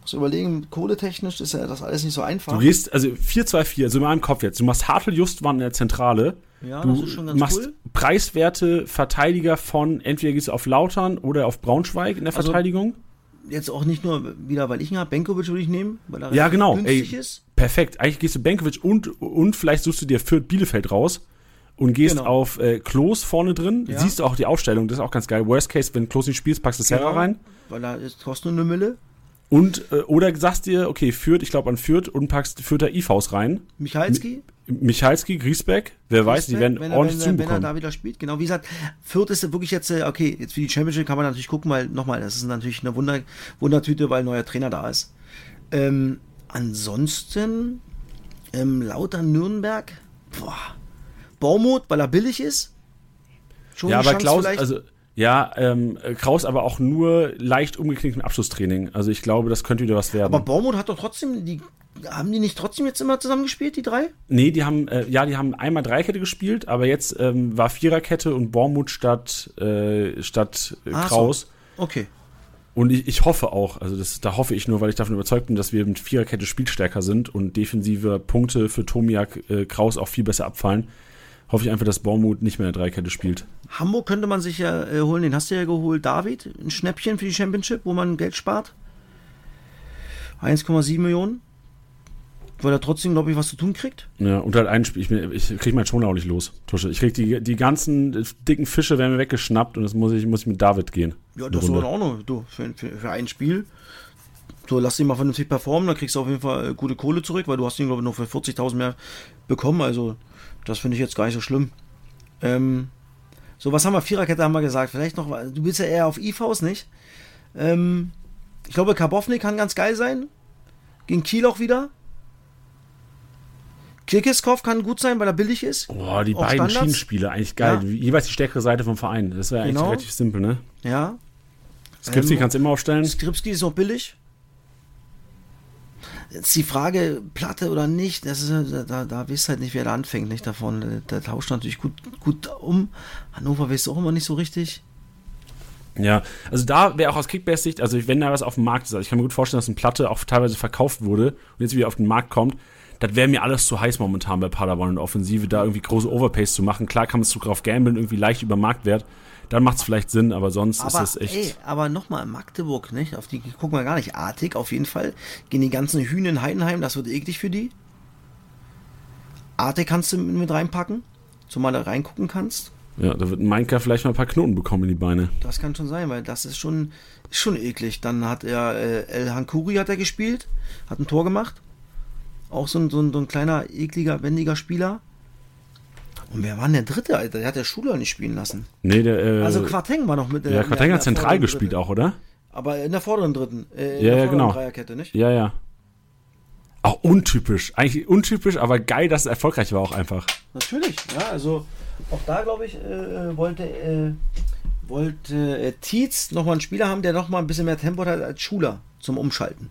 muss überlegen, kohletechnisch ist ja das alles nicht so einfach. Du gehst, also 4-2-4, also in meinem Kopf jetzt. Du machst Hartl Justwan in der Zentrale. Ja, du das ist schon ganz machst cool. preiswerte Verteidiger von, entweder gehst du auf Lautern oder auf Braunschweig in der Also, Verteidigung. Jetzt auch nicht nur wieder, weil ich ihn habe, Benkovic würde ich nehmen, weil er Ja, genau. günstig Ey, ist. Perfekt. Eigentlich gehst du Benkovic und, und vielleicht suchst du dir Fürth Bielefeld raus und gehst Genau. auf äh, Klos vorne drin. Ja. Siehst du auch die Aufstellung, das ist auch ganz geil. Worst Case, wenn Klos nicht spielst, packst du Serra Genau, rein. Weil er ist, nur eine Mille. Und, äh, oder sagst dir, okay, Fürth, ich glaube an Fürth und packst Fürther IVs rein. Michalski. Michalski, Griesbeck, wer weiß, die werden wenn er, ordentlich wenn, er, wenn er da wieder spielt. Genau, wie gesagt, Fürth ist wirklich jetzt, äh, okay, jetzt für die Championship kann man natürlich gucken, weil nochmal, das ist natürlich eine Wunder, Wundertüte, weil ein neuer Trainer da ist. Ähm, ansonsten, ähm, lauter Nürnberg, boah, Baumut, weil er billig ist. Schon Ja, aber Chance Klaus, vielleicht. also ja, ähm, Kraus aber auch nur leicht umgeknickt mit Abschlusstraining. Also ich glaube, das könnte wieder was werden. aber Baumut hat doch trotzdem die, haben die nicht trotzdem jetzt immer zusammen gespielt, die drei? Nee, die haben, äh, ja, die haben einmal Dreikette gespielt, aber jetzt ähm, war Viererkette und Bormuth statt, äh, statt äh, Kraus. so. Okay. Und ich, ich hoffe auch, also das, da hoffe ich nur, weil ich davon überzeugt bin, dass wir mit Viererkette spielstärker sind und defensive Punkte für Tomiak äh, Kraus auch viel besser abfallen. Hoffe ich einfach, dass Bormuth nicht mehr in der Dreikette spielt. Hamburg könnte man sich ja äh, holen, den hast du ja geholt, David, ein Schnäppchen für die Championship, wo man Geld spart. 1,7 Millionen. Weil er trotzdem, glaube ich, was zu tun kriegt. Ja, und halt ein Spiel, ich, mir- ich krieg meinen Schoner auch nicht los, Tusche. Ich krieg die, die ganzen dicken Fische werden mir weggeschnappt und das muss ich, muss ich mit David gehen. Ja, das ist auch noch, du, für, für, für ein Spiel. So, lass ihn mal vernünftig performen, dann kriegst du auf jeden Fall äh, gute Kohle zurück, weil du hast ihn, glaube ich, noch für 40.000 mehr bekommen. Also, das finde ich jetzt gar nicht so schlimm. Ähm, so, was haben wir? Viererkette haben wir gesagt. Vielleicht noch, du bist ja eher auf IVs, nicht? Ähm, ich glaube, Karbovnik kann ganz geil sein. Gegen Kiel auch wieder. Kirkiskov kann gut sein, weil er billig ist. Boah, die Auch beiden Standards? Schienenspiele, eigentlich geil. Ja. Jeweils die stärkere Seite vom Verein. Das wäre eigentlich Genau. relativ simpel, ne? Ja. Skripski Ähm, kannst du immer aufstellen. Skripski ist noch billig. Jetzt die Frage, Platte oder nicht, das ist, da, da, da weißt du halt nicht, wer da anfängt, nicht davon. Der, der tauscht natürlich gut, gut um. Hannover weißt du auch immer nicht so richtig. Ja, also da wäre auch aus Kickbase-Sicht, also wenn da was auf dem Markt ist, also ich kann mir gut vorstellen, dass eine Platte auch teilweise verkauft wurde und jetzt wieder auf den Markt kommt, das wäre mir alles zu heiß momentan bei Paderborn der Offensive, da irgendwie große Overpays zu machen. Klar kann man es drauf gambeln, irgendwie leicht über Marktwert, dann macht es vielleicht Sinn, aber sonst ist Aber, das echt... ey, aber nochmal, Magdeburg, nicht? Auf die gucken wir gar nicht. Artig, auf jeden Fall. Gehen die ganzen Hühner in Heidenheim, das wird eklig für die. Artig kannst du mit, reinpacken, zumal du reingucken kannst. Ja, da wird ein Minecraft vielleicht mal ein paar Knoten bekommen in die Beine. Das kann schon sein, weil das ist schon, ist schon eklig. Dann hat er äh, El Hankuri hat er gespielt, hat ein Tor gemacht. Auch so ein, so ein, so ein kleiner, ekliger, wendiger Spieler. Und wer war denn der dritte, Alter? Der hat der Schuler nicht spielen lassen. Nee, der, äh, Also Quarteng war noch mit der. ja, Quarteng hat zentral gespielt Dritte. auch, oder? Aber in der vorderen dritten. Äh, in Ja, der ja, vorderen genau. Dreierkette, nicht? Ja, ja. Auch untypisch. Eigentlich untypisch, aber geil, dass es erfolgreich war auch einfach. Natürlich, ja, also auch da glaube ich, äh, wollte, äh, wollte äh, Tietz nochmal einen Spieler haben, der nochmal ein bisschen mehr Tempo hat als Schuler zum Umschalten.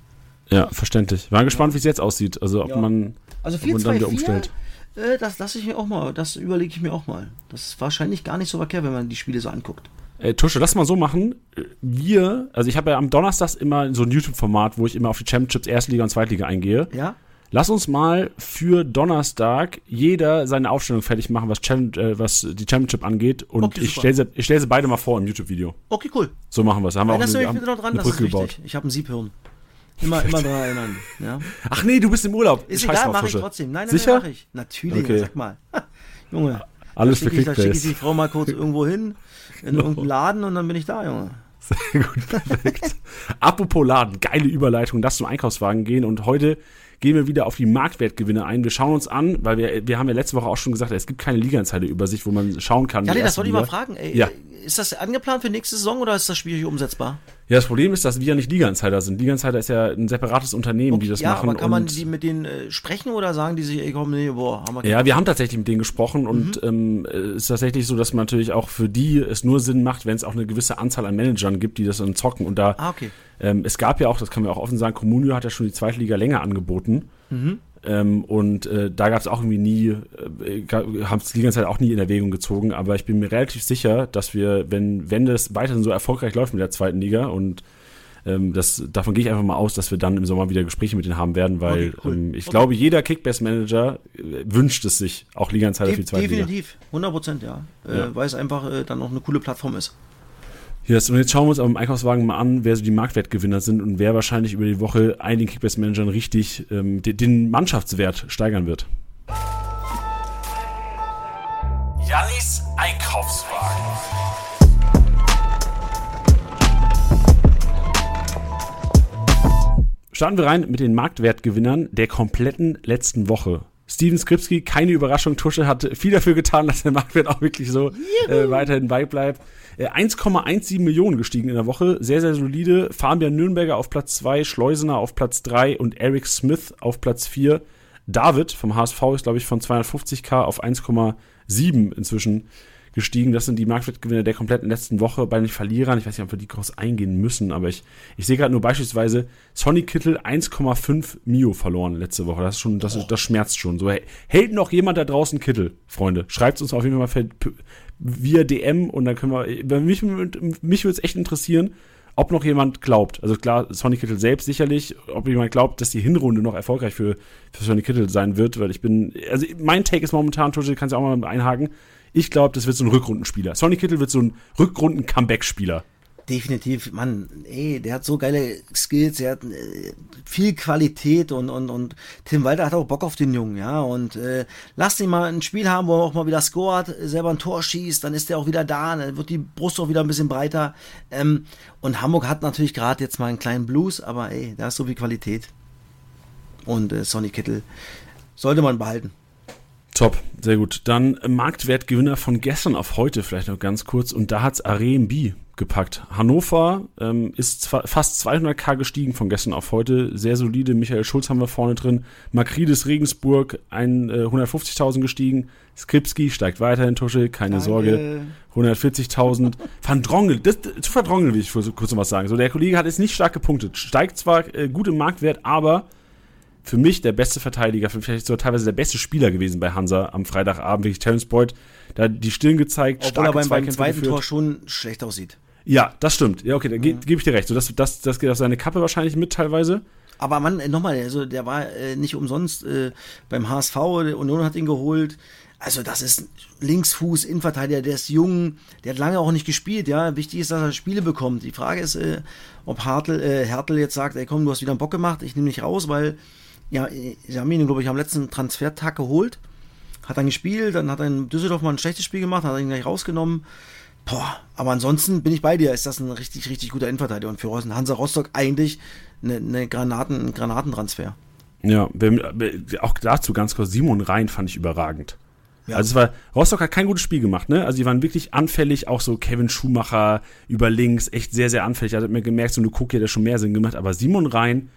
Ja, verständlich. War gespannt, wie es jetzt aussieht. Also ob Ja. man, Also ob man dann 4-2-4, wieder umstellt. äh, das lasse ich mir auch mal, das überlege ich mir auch mal. Das ist wahrscheinlich gar nicht so verkehrt, wenn man die Spiele so anguckt. Äh, Tusche, lass mal so machen. Wir, also ich habe ja am Donnerstag immer so ein YouTube-Format, wo ich immer auf die Championships Erstliga und Zweitliga eingehe. Ja? Lass uns mal für Donnerstag jeder seine Aufstellung fertig machen, was, Challenge, äh, was die Championship angeht. Und Okay, ich stelle sie, ich stell sie beide mal vor im YouTube-Video. Okay, cool. So machen wir es. Haben wir auch eine, haben dran? eine Brücke gebaut. Ich habe ein Siebhirn. Immer, immer daran erinnern. Ja? Ach nee, du bist im Urlaub. Ist Scheiß egal, mache ich trotzdem. Nein, nein, Sicher? nein, mache ich. Natürlich, Okay. sag mal. Junge. Alles da für schicke ich, da schicke ich Kickbase. die Frau mal kurz irgendwo hin, in irgendeinen Laden und dann bin ich da, Junge. Sehr gut, perfekt. Apropos Laden, geile Überleitung, lass zum Einkaufswagen gehen und heute gehen wir wieder auf die Marktwertgewinne ein. Wir schauen uns an, weil wir, wir haben ja letzte Woche auch schon gesagt, es gibt keine Liga-Insider-Übersicht, wo man schauen kann. Ja, nee, das wollte ich mal fragen. Ey, Ja. Ist das angeplant für nächste Saison oder ist das schwierig umsetzbar? Ja, das Problem ist, dass wir ja nicht Liga-Insider sind. Liga-Insider ist ja ein separates Unternehmen, die das ja, machen. aber kann man die mit denen äh, sprechen oder sagen die sich, ey komm, nee, boah, haben wir Ja, wir haben tatsächlich mit denen gesprochen und Mhm. ähm, es ist tatsächlich so, dass man natürlich auch für die es nur Sinn macht, wenn es auch eine gewisse Anzahl an Managern gibt, die das dann zocken. Und da Ah, okay. ähm, es gab ja auch, das kann man auch offen sagen, Comunio hat ja schon die zweite Liga länger angeboten. Mhm. Ähm, und äh, da gab es auch irgendwie nie, äh, haben es die ganze Zeit auch nie in Erwägung gezogen, aber ich bin mir relativ sicher, dass wir, wenn, wenn das weiterhin so erfolgreich läuft mit der zweiten Liga und ähm, das, davon gehe ich einfach mal aus, dass wir dann im Sommer wieder Gespräche mit denen haben werden, weil Okay, cool. ähm, ich Okay. glaube, jeder Kickbase-Manager äh, wünscht es sich, auch Liga-Insider für die zweite Liga. definitiv, 100 Prozent, ja. Äh, Ja. Weil es einfach äh, dann auch eine coole Plattform ist. Yes, und jetzt schauen wir uns aber im Einkaufswagen mal an, wer so die Marktwertgewinner sind und wer wahrscheinlich über die Woche einigen Kickbase-Managern richtig ähm, den, den Mannschaftswert steigern wird. Jannis Einkaufswagen. Starten wir rein mit den Marktwertgewinnern der kompletten letzten Woche. Steven Skripski, keine Überraschung, Tusche hat viel dafür getan, dass der Marktwert auch wirklich so äh, weiterhin beibleibt. Äh, 1,17 Millionen gestiegen in der Woche, sehr, sehr solide. Fabian Nürnberger auf Platz 2, Schleusener auf Platz 3 und Eric Smith auf Platz 4. David vom HSV ist, glaube ich, von 250k auf 1,7 inzwischen gestiegen. Das sind die Marktwertgewinner der kompletten letzten Woche bei den Verlierern. Ich weiß nicht, ob wir die groß eingehen müssen, aber ich, ich sehe gerade nur beispielsweise Sonny Kittel 1,5 Mio verloren letzte Woche. Das ist schon, das, das schmerzt schon. So hält noch jemand da draußen Kittel, Freunde. Schreibt uns auf jeden Fall mal via DM und dann können wir. Mich, mich würde es echt interessieren, ob noch jemand glaubt, also klar, Sonny Kittel selbst sicherlich, ob jemand glaubt, dass die Hinrunde noch erfolgreich für, für Sonny Kittel sein wird, weil ich bin, also mein Take ist momentan, Tusche, kannst du auch mal einhaken, ich glaube, das wird so ein Rückrundenspieler. Sonny Kittel wird so ein Rückrunden-Comeback-Spieler. Definitiv, Mann, ey, der hat so geile Skills, der hat äh, viel Qualität und, und, und Tim Walter hat auch Bock auf den Jungen, ja. Und äh, lass ihn mal ein Spiel haben, wo er auch mal wieder scoret, selber ein Tor schießt, dann ist er auch wieder da, dann wird die Brust auch wieder ein bisschen breiter. Ähm, und Hamburg hat natürlich gerade jetzt mal einen kleinen Blues, aber ey, da ist so viel Qualität. Und äh, Sonny Kittel sollte man behalten. Top, sehr gut. Dann Marktwertgewinner von gestern auf heute vielleicht noch ganz kurz. Und da hat's Arembi gepackt. Hannover ähm, ist fast 200k gestiegen von gestern auf heute. Sehr solide. Michael Schulz haben wir vorne drin. Makridis Regensburg ein, äh, 150.000 gestiegen. Skripski steigt weiter in Tusche, keine Danke. Sorge. 140.000. Van Drongel, das, zu Verdrongeln will ich kurz noch was sagen. So, der Kollege hat jetzt nicht stark gepunktet. Steigt zwar äh, gut im Marktwert, aber für mich der beste Verteidiger, vielleicht sogar teilweise der beste Spieler gewesen bei Hansa am Freitagabend, wirklich Terence Boyd. Da die Stirn gezeigt, Obwohl er beim, beim zweiten geführt. Tor schon schlecht aussieht. Ja, das stimmt. Ja, okay, da mhm. gebe geb ich dir recht. So, das, das, das geht auf seine Kappe wahrscheinlich mit teilweise. Aber man, nochmal, also der war äh, nicht umsonst äh, beim HSV, der Union hat ihn geholt. Also das ist Linksfuß, Innenverteidiger, der ist jung, der hat lange auch nicht gespielt, ja. Wichtig ist, dass er Spiele bekommt. Die Frage ist, äh, ob Hartl, äh, Hertel jetzt sagt, ey komm, du hast wieder einen Bock gemacht, ich nehme dich raus, weil, ja, sie haben ihn, glaube ich, am letzten Transfertag geholt, hat dann gespielt, dann hat er in Düsseldorf mal ein schlechtes Spiel gemacht, hat ihn gleich rausgenommen. Boah, aber ansonsten bin ich bei dir, ist das ein richtig, richtig guter Innenverteidiger und für Hansa Rostock eigentlich eine, eine Granaten, ein Granatentransfer. Ja, auch dazu ganz kurz, Simon Rhein fand ich überragend. Ja. Also es war, Rostock hat kein gutes Spiel gemacht, ne? Also die waren wirklich anfällig, auch so Kevin Schumacher über links, echt sehr, sehr anfällig. Da hat mir gemerkt, so eine Kuck hätte schon mehr Sinn gemacht, aber Simon Rhein,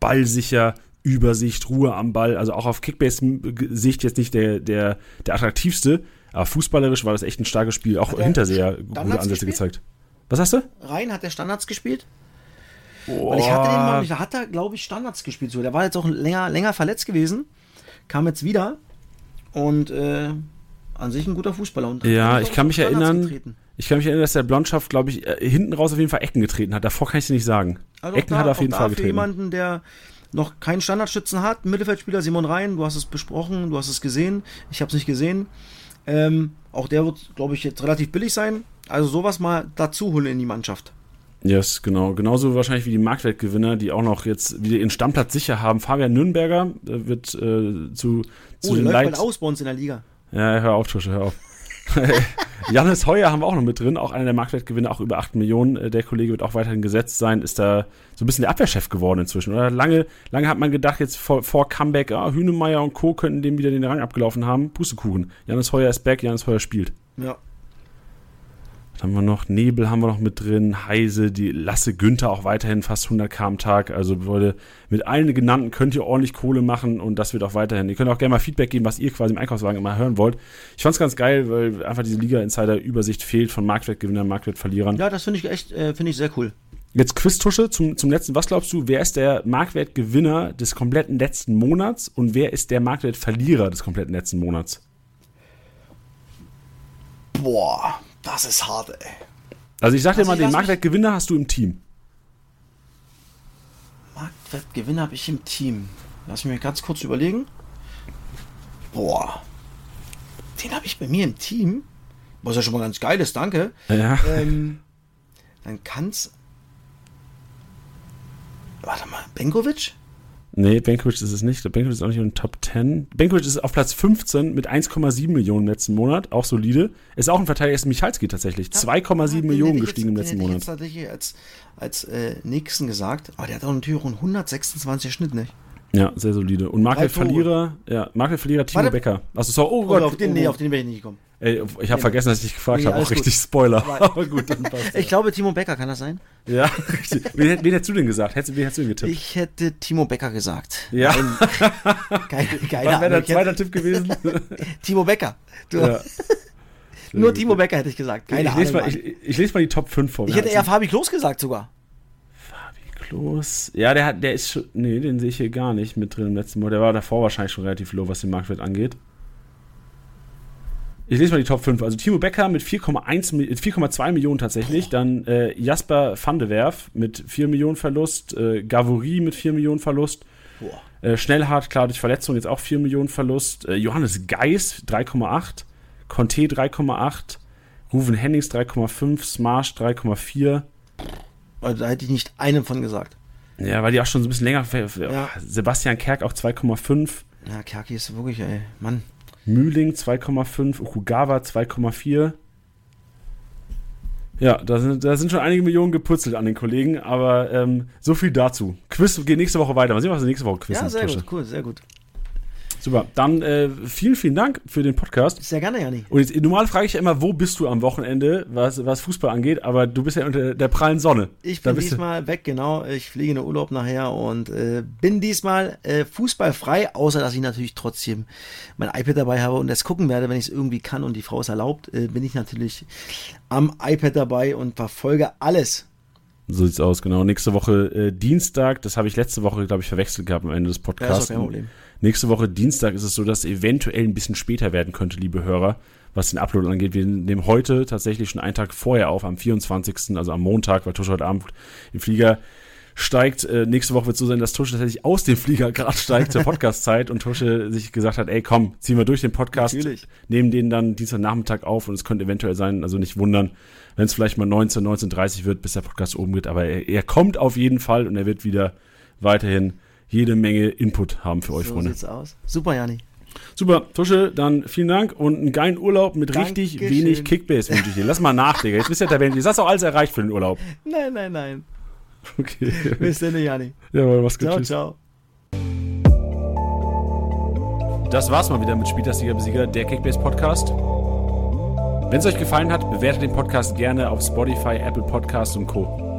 ballsicher, Übersicht, Ruhe am Ball, also auch auf Kickbase-Sicht jetzt nicht der, der, der attraktivste, aber fußballerisch war das echt ein starkes Spiel. Auch hinterseher gute Ansätze gespielt? gezeigt. Was hast du? Rein hat der Standards gespielt? Oh. Weil ich hatte den mal da hat er, glaube ich, Standards gespielt. So, der war jetzt auch länger, länger verletzt gewesen, kam jetzt wieder und äh, an sich ein guter Fußballer. Und ja, ich kann mich erinnern, getreten. ich kann mich erinnern, dass der Blondschaft, glaube ich, äh, hinten raus auf jeden Fall Ecken getreten hat. Davor kann ich es nicht sagen. Also Ecken da, hat er auf jeden Fall getreten. Jemanden, der noch keinen Standardschützen hat, Mittelfeldspieler Simon Rhein, du hast es besprochen, du hast es gesehen, ich habe es nicht gesehen. Ähm, auch der wird, glaube ich, jetzt relativ billig sein. Also sowas mal dazu holen in die Mannschaft. Yes, genau. Genauso wahrscheinlich wie die Marktwertgewinner, die auch noch jetzt wieder ihren Stammplatz sicher haben. Fabian Nürnberger wird äh, zu, zu oh, den läuft aus bei uns in der Liga. Ja, hör auf, Tusche, hör auf. Janis Heuer haben wir auch noch mit drin, auch einer der Marktwertgewinner, auch über 8 Millionen. Äh, der Kollege wird auch weiterhin gesetzt sein, ist da so ein bisschen der Abwehrchef geworden inzwischen. Oder lange, lange hat man gedacht, jetzt vor, vor Comeback, ah, Hünemeyer und Co. könnten dem wieder den Rang abgelaufen haben. Pustekuchen. Janis Heuer ist back, Janis Heuer spielt. Ja, dann haben wir noch Nebel haben wir noch mit drin, Heise, die Lasse Günther auch weiterhin fast 100k am Tag. Also Leute, mit allen genannten könnt ihr ordentlich Kohle machen und das wird auch weiterhin. Ihr könnt auch gerne mal Feedback geben, was ihr quasi im Einkaufswagen immer hören wollt. Ich fand's ganz geil, weil einfach diese Liga-Insider-Übersicht fehlt von Marktwertgewinnern, Marktwertverlierern. Ja, das finde ich echt, äh, finde ich sehr cool. Jetzt Quiztusche zum, zum letzten. Was glaubst du, wer ist der Marktwertgewinner des kompletten letzten Monats und wer ist der Marktwertverlierer des kompletten letzten Monats? Boah, das ist hart, ey. Also ich sag dir also mal, den Marktwertgewinner hast du im Team. Marktwertgewinner habe ich im Team. Lass mich ganz kurz überlegen. Boah. Den habe ich bei mir im Team. Was ja schon mal ganz geil ist, danke. Ja. Ähm, dann kann's. Warte mal, Benkovic? Nee, Benkovic ist es nicht. Benkovic ist auch nicht in den Top 10. Benkovic ist auf Platz 15 mit 1,7 Millionen im letzten Monat, auch solide. Ist auch ein Verteidiger, ist Michalski tatsächlich. 2,7 Millionen gestiegen jetzt, im letzten Monat. Ich tatsächlich als, als äh, nächsten gesagt, aber der hat auch natürlich einen 126 Schnitt, nicht? Ja, sehr solide. Und Marktwert-Verlierer, ja, Marktwert-Verlierer Timo Warte. Becker. Achso, so, oh Gott. Oh, auf den, nee, auf den wäre ich nicht gekommen. Ey, ich habe vergessen, dass ich dich gefragt nee, habe. Auch richtig gut. Spoiler. Aber, gut, Ich glaube, Timo Becker kann das sein. Ja, richtig. Wen, wen hättest du denn gesagt? Hättest, wen hättest du denn getippt? Ich hätte Timo Becker gesagt. Ja. Geil, geil, Was wäre der zweite Tipp gewesen? Timo Becker. Du. Ja. Nur Timo Becker hätte ich gesagt. Keine ich, lese Ahnung. mal, ich, ich lese mal die Top 5 vor. ich hätte eher Fabi Klos gesagt sogar. Fabi Klos. Ja, der, hat, der ist schon. Nee, den sehe ich hier gar nicht mit drin im letzten Mal. Der war davor wahrscheinlich schon relativ low, was den Marktwert angeht. Ich lese mal die Top 5. Also Timo Becker mit 4,1 Mi- 4,2 Millionen tatsächlich. Dann äh, Jasper van de Werf mit 4 Millionen Verlust. Äh, Gavory mit 4 Millionen Verlust. Boah. Äh, Schnellhardt, klar, durch Verletzung jetzt auch 4 Millionen Verlust. Äh, Johannes Geis 3,8. Conte 3,8. Ruven Hennings 3,5. Smarsh 3,4. Also, da hätte ich nicht einen von gesagt. Ja, weil die auch schon so ein bisschen länger. Ja. Sebastian Kerk auch 2,5. Ja, Kerki ist wirklich, ey, Mann. Mühling 2,5. Okugawa 2,4. Ja, da sind, da sind schon einige Millionen geputzelt an den Kollegen, aber ähm, so viel dazu. Quiz geht nächste Woche weiter. Mal sehen, was wir nächste Woche quizen. Ja, sehr Tusche. gut, cool, sehr gut. Super. Dann äh, vielen, vielen Dank für den Podcast. Sehr gerne, Jani. Und jetzt, normal frage ich ja immer, wo bist du am Wochenende, was, was Fußball angeht, aber du bist ja unter der prallen Sonne. Ich bin diesmal weg, genau. Ich fliege in den Urlaub nachher und äh, bin diesmal äh, fußballfrei, außer dass ich natürlich trotzdem mein iPad dabei habe und das gucken werde, wenn ich es irgendwie kann und die Frau es erlaubt, äh, bin ich natürlich am iPad dabei und verfolge alles. So sieht's aus, genau. Nächste Woche äh, Dienstag, das habe ich letzte Woche, glaube ich, verwechselt gehabt am Ende des Ja, Podcasts. ist doch kein Problem. Nächste Woche Dienstag ist es so, dass es eventuell ein bisschen später werden könnte, liebe Hörer, was den Upload angeht. Wir nehmen heute tatsächlich schon einen Tag vorher auf, am 24., also am Montag, weil Tusche heute Abend im Flieger steigt. Äh, nächste Woche wird es so sein, dass Tusche tatsächlich aus dem Flieger gerade steigt zur Podcastzeit und Tusche sich gesagt hat, ey komm, ziehen wir durch den Podcast, Natürlich. nehmen den dann Dienstagnachmittag auf und es könnte eventuell sein, also nicht wundern, wenn es vielleicht mal 19, 19.30 wird, bis der Podcast oben geht, aber er, er kommt auf jeden Fall und er wird wieder weiterhin jede Menge Input haben für euch, So Freunde. sieht's aus. Super, Jani. Super, Tusche, dann vielen Dank und einen geilen Urlaub mit richtig Dankeschön. wenig Kickbase wünsche ich dir. Lass mal nach, Digga. Jetzt bist du ja Welt. Jetzt hast du auch alles erreicht für den Urlaub. Nein, nein, nein. Okay. Bis dann, Jani. Ja, mach's gut. Ciao, Tschüss. ciao. Das war's mal wieder mit Spieltagssieger Besieger, der Kickbase Podcast. Wenn es euch gefallen hat, bewertet den Podcast gerne auf Spotify, Apple Podcasts und Co.